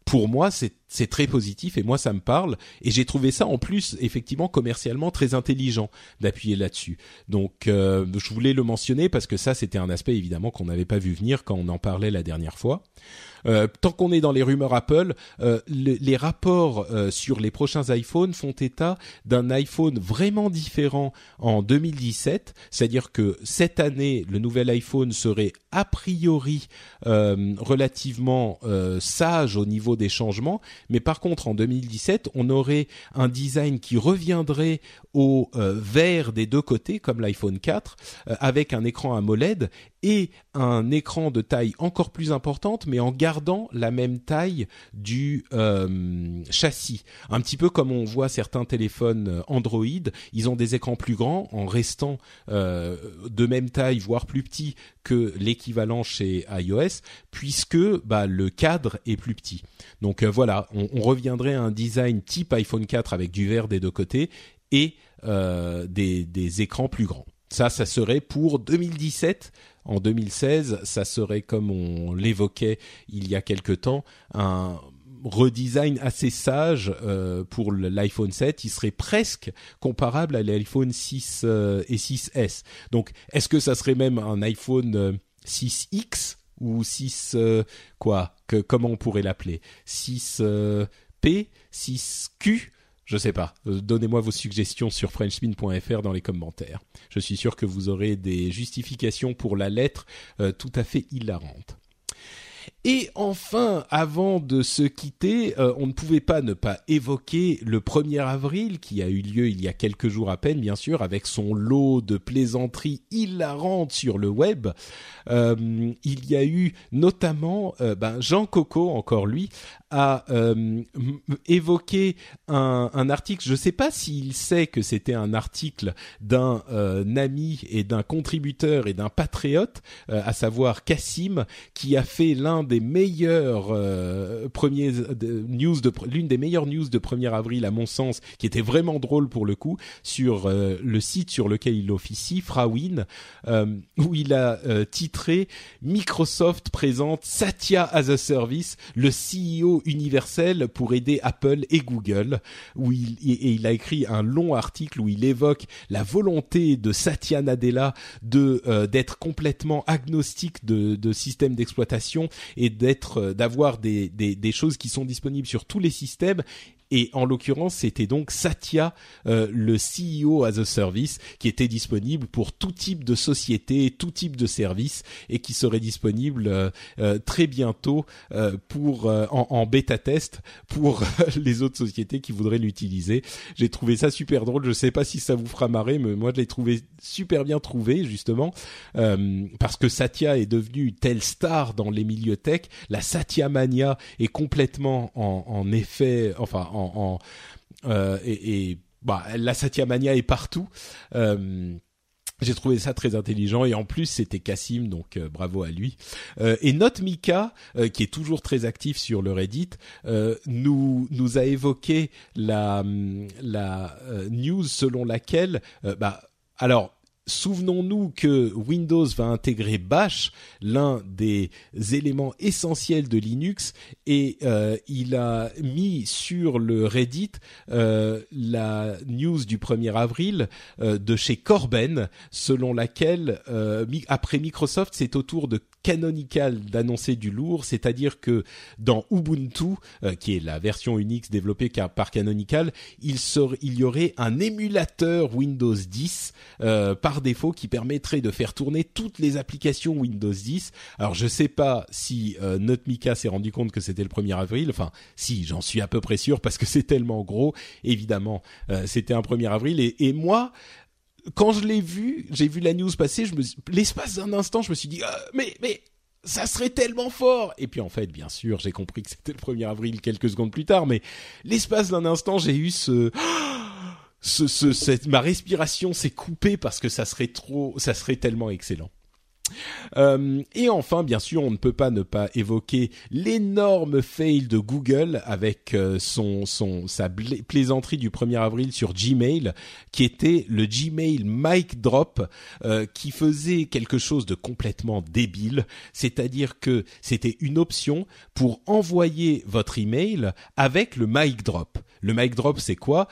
pour moi, c'est très positif et moi, ça me parle. Et j'ai trouvé ça en plus, effectivement, commercialement très intelligent d'appuyer là-dessus. Donc, euh, je voulais le mentionner parce que ça, c'était un aspect évidemment qu'on n'avait pas vu venir quand on en parlait la dernière fois. Euh, tant qu'on est dans les rumeurs Apple, euh, les rapports sur les prochains iPhones font état d'un iPhone vraiment différent en 2017, c'est-à-dire que cette année, le nouvel iPhone serait a priori relativement sage au niveau des changements, mais par contre en 2017, on aurait un design qui reviendrait au euh, vert des deux côtés, comme l'iPhone 4, euh, avec un écran AMOLED et un écran de taille encore plus importante, mais en gardant la même taille du euh, châssis. Un petit peu comme on voit certains téléphones Android, ils ont des écrans plus grands en restant de même taille, voire plus petits que l'équivalent chez iOS, puisque bah, le cadre est plus petit. Donc voilà, on, reviendrait à un design type iPhone 4 avec du vert des deux côtés et euh, des, des écrans plus grands. Ça, ça serait pour 2017. En 2016, ça serait comme on l'évoquait il y a quelque temps, un redesign assez sage euh, pour l'iPhone 7. Il serait presque comparable à l'iPhone 6 euh, et 6S. Donc, est-ce que ça serait même un iPhone 6X ou 6 quoi? Que comment on pourrait l'appeler? 6P, 6Q je sais pas. Euh, donnez-moi vos suggestions sur frenchspin.fr dans les commentaires. Je suis sûr que vous aurez des justifications pour la lettre euh, tout à fait hilarantes. Et enfin, avant de se quitter, euh, on ne pouvait pas ne pas évoquer le 1er avril qui a eu lieu il y a quelques jours à peine, bien sûr, avec son lot de plaisanteries hilarantes sur le web. Il y a eu notamment ben, Jean Coco, encore lui, a évoqué un, un, article. Je ne sais pas s'il sait que c'était un article d'un ami et d'un contributeur et d'un patriote, à savoir Cassim, qui a fait l'un des meilleurs euh, premiers news de l'une des meilleures news de 1er avril à mon sens, qui était vraiment drôle pour le coup, sur euh, le site sur lequel il officie, Frawin, euh, où il a titré Microsoft présente Satya as a Service, le CEO universel pour aider Apple et Google, où il et, il a écrit un long article où il évoque la volonté de Satya Nadella de d'être complètement agnostique de, de système d'exploitation et d'être, euh, d'avoir des, des choses qui sont disponibles sur tous les systèmes et en l'occurrence c'était donc Satya, euh, le CEO as a service, qui était disponible pour tout type de société, tout type de service, et qui serait disponible euh, euh, très bientôt pour en, en, bêta test pour les autres sociétés qui voudraient l'utiliser. J'ai trouvé ça super drôle. Je sais pas si ça vous fera marrer, mais moi je l'ai trouvé super bien trouvé justement parce que Satya est devenu telle star dans les milieux tech. La Satya mania est complètement en, en effet, enfin en euh, et, bah, la Satya Mania est partout. Euh, j'ai trouvé ça très intelligent et en plus c'était Cassim donc euh, bravo à lui. et Note Mika qui est toujours très actif sur le Reddit nous nous a évoqué la la news selon laquelle bah alors Souvenons-nous que Windows va intégrer Bash, l'un des éléments essentiels de Linux, et euh, il a mis sur le Reddit euh, la news du 1er avril euh, de chez Corben, selon laquelle, après Microsoft, c'est au tour de Canonical d'annoncer du lourd, c'est-à-dire que dans Ubuntu, qui est la version Unix développée par Canonical, il, y aurait un émulateur Windows 10 par défaut qui permettrait de faire tourner toutes les applications Windows 10. Alors je sais pas si euh, Notmika s'est rendu compte que c'était le 1er avril. Enfin, si, j'en suis à peu près sûr parce que c'est tellement gros. Évidemment, euh, c'était un 1er avril et moi quand je l'ai vu, j'ai vu la news passer, je me l'espace d'un instant, je me suis dit euh, mais mais ça serait tellement fort Et puis en fait, bien sûr, j'ai compris que c'était le 1er avril quelques secondes plus tard, mais l'espace d'un instant, j'ai eu ce ce, ce, cette, ma respiration s'est coupée parce que ça serait trop, ça serait tellement excellent. Euh, et enfin, bien sûr, on ne peut pas ne pas évoquer l'énorme fail de Google avec euh, son, son sa plaisanterie du 1er avril sur Gmail, qui était le Gmail mic drop, euh, qui faisait quelque chose de complètement débile, c'est-à-dire que c'était une option pour envoyer votre email avec le mic drop le mic drop, c'est quoi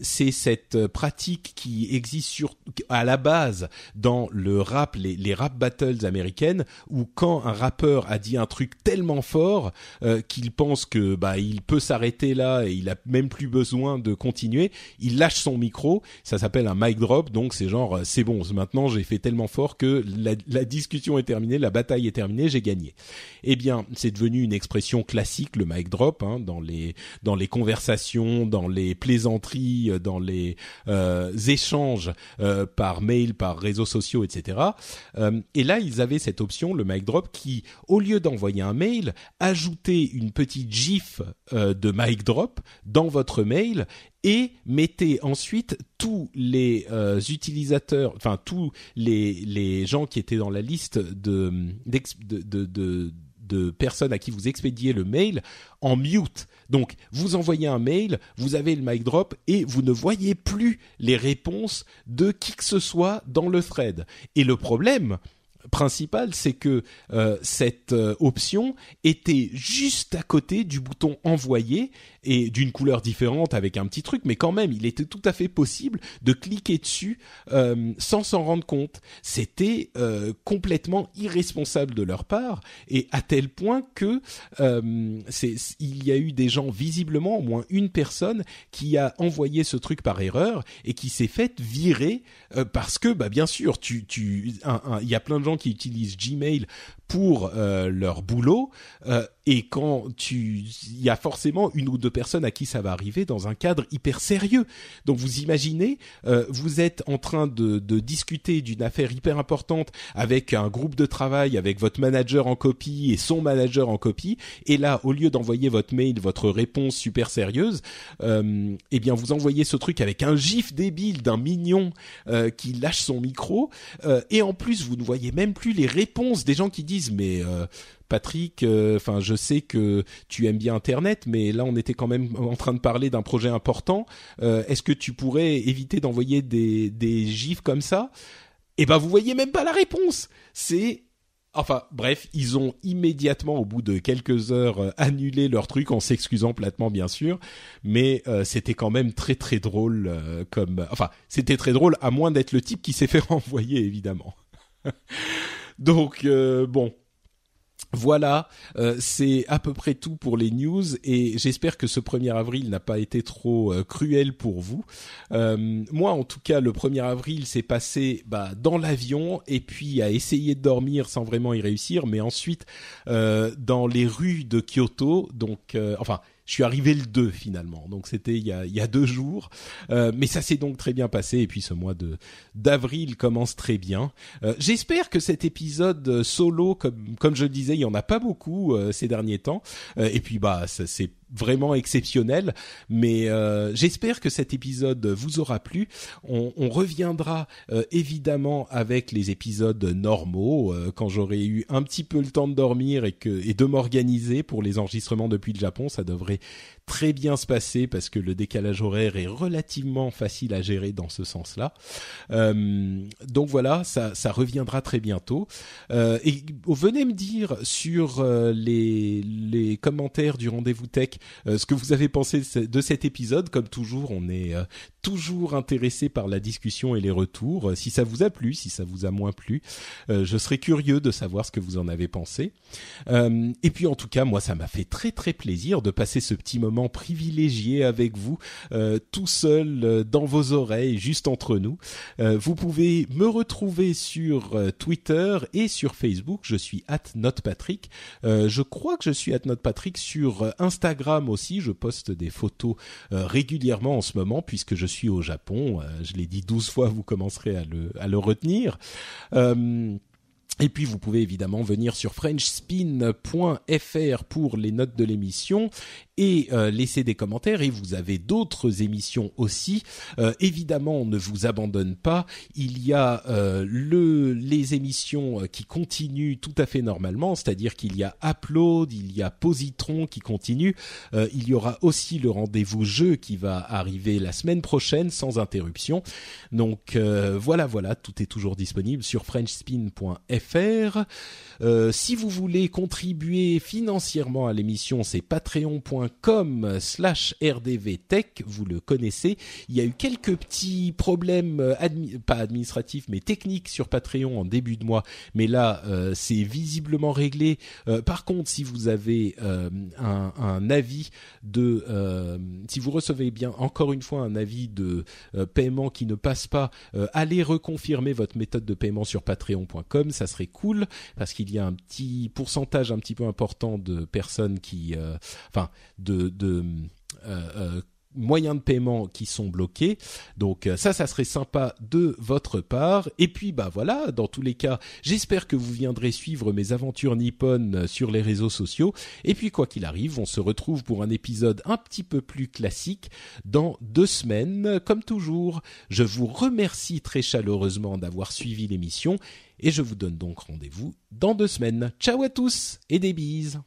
C'est cette pratique qui existe sur à la base dans le rap, les, les rap battles américaines, où quand un rappeur a dit un truc tellement fort qu'il pense que bah il peut s'arrêter là et il a même plus besoin de continuer, il lâche son micro. Ça s'appelle un mic drop, donc c'est genre c'est bon. Maintenant j'ai fait tellement fort que la, la discussion est terminée, la bataille est terminée, j'ai gagné. Eh bien, c'est devenu une expression classique, le mic drop, hein, dans les dans les conversations, dans les plaisanteries, euh, dans les euh, échanges euh, par mail, par réseaux sociaux, etc. et là, ils avaient cette option, le mic drop, qui, au lieu d'envoyer un mail, ajoutait une petite gif de mic drop dans votre mail et mettez ensuite tous les utilisateurs, enfin tous les, gens qui étaient dans la liste de personnes à qui vous expédiez le mail en mute. Donc, vous envoyez un mail, vous avez le mic drop et vous ne voyez plus les réponses de qui que ce soit dans le thread. Et le problème, c'est que euh, cette euh, option était juste à côté du bouton envoyer et d'une couleur différente avec un petit truc, mais quand même, il était tout à fait possible de cliquer dessus euh, sans s'en rendre compte. C'était complètement irresponsable de leur part et à tel point que il y a eu des gens visiblement, au moins une personne, qui a envoyé ce truc par erreur et qui s'est fait virer parce que, bah bien sûr, tu, tu, il y a plein de gens qui utilisent Gmail pour euh, leur boulot euh, et quand tu il y a forcément une ou deux personnes à qui ça va arriver dans un cadre hyper sérieux. Donc vous imaginez euh, vous êtes en train de, de discuter d'une affaire hyper importante avec un groupe de travail avec votre manager en copie et son manager en copie et là au lieu d'envoyer votre mail votre réponse super sérieuse eh bien vous envoyez ce truc avec un gif débile d'un mignon qui lâche son micro et en plus vous ne voyez même plus les réponses des gens qui disent mais euh, Patrick, euh, enfin je sais que tu aimes bien Internet, mais là on était quand même en train de parler d'un projet important. Euh, est-ce que tu pourrais éviter d'envoyer des, gifs comme ça? Eh ben vous voyez même pas la réponse. C'est Enfin, bref, ils ont immédiatement, au bout de quelques heures, annulé leur truc en s'excusant platement, bien sûr. Mais c'était quand même très très drôle, comme. Enfin, c'était très drôle, à moins d'être le type qui s'est fait renvoyer, évidemment. Donc euh, bon, voilà, euh, c'est à peu près tout pour les news et j'espère que ce 1er avril n'a pas été trop euh, cruel pour vous. moi, en tout cas, le 1er avril s'est passé bah, dans l'avion et puis à essayer de dormir sans vraiment y réussir, mais ensuite dans les rues de Kyoto. Donc, enfin, je suis arrivé le 2 finalement, donc c'était il y a, deux jours. Euh, mais ça s'est donc très bien passé et puis ce mois de d'avril commence très bien. Euh, J'espère que cet épisode solo, comme je le disais, il y en a pas beaucoup euh, ces derniers temps. Euh, et puis bah c'est vraiment exceptionnel. Mais euh, j'espère que cet épisode vous aura plu. On, on reviendra euh, évidemment avec les épisodes normaux euh, quand j'aurai eu un petit peu le temps de dormir et que et de m'organiser pour les enregistrements depuis le Japon. Ça devrait très bien se passer parce que le décalage horaire est relativement facile à gérer dans ce sens-là. Euh, donc voilà, ça, ça reviendra très bientôt. Euh, et venez me dire sur euh, les, les commentaires du rendez-vous tech euh, ce que vous avez pensé de cet épisode. Comme toujours, on est euh, toujours intéressé par la discussion et les retours. Si ça vous a plu, si ça vous a moins plu, je serais curieux de savoir ce que vous en avez pensé. et puis en tout cas, moi, ça m'a fait très très plaisir de passer ce petit moment privilégié avec vous, tout seul dans vos oreilles, juste entre nous. vous pouvez me retrouver sur Twitter et sur Facebook. Je suis @notepatrick. je crois que je suis @notepatrick sur Instagram aussi. Je poste des photos régulièrement en ce moment puisque je suis au Japon. je l'ai dit 12 fois, vous commencerez à le retenir. Et puis vous pouvez évidemment venir sur frenchspin.fr pour les notes de l'émission et euh, laisser des commentaires et vous avez d'autres émissions aussi. Euh, évidemment, on ne vous abandonne pas. Il y a euh, le les émissions qui continuent tout à fait normalement, c'est-à-dire qu'il y a Upload, il y a Positron qui continue. il y aura aussi le rendez-vous jeu qui va arriver la semaine prochaine sans interruption. Donc voilà, voilà, tout est toujours disponible sur frenchspin.fr. si vous voulez contribuer financièrement à l'émission, c'est patreon.com patreon.com slash rdvtech, vous le connaissez. Il y a eu quelques petits problèmes, euh, pas administratifs, mais techniques sur Patreon en début de mois. Mais là, euh, c'est visiblement réglé. Euh, par contre, si vous avez un, un, avis de... si vous recevez bien, encore une fois, un avis de paiement qui ne passe pas, allez reconfirmer votre méthode de paiement sur patreon.com. Ça serait cool parce qu'il y a un petit pourcentage un petit peu important de personnes qui enfin de, euh, euh, moyens de paiement qui sont bloqués. Donc euh, ça, ça serait sympa de votre part. Et puis bah voilà, dans tous les cas, j'espère que vous viendrez suivre mes aventures nippones sur les réseaux sociaux. Et puis quoi qu'il arrive, on se retrouve pour un épisode un petit peu plus classique dans deux semaines. Comme toujours, je vous remercie très chaleureusement d'avoir suivi l'émission et je vous donne donc rendez-vous dans deux semaines. Ciao à tous et des bises.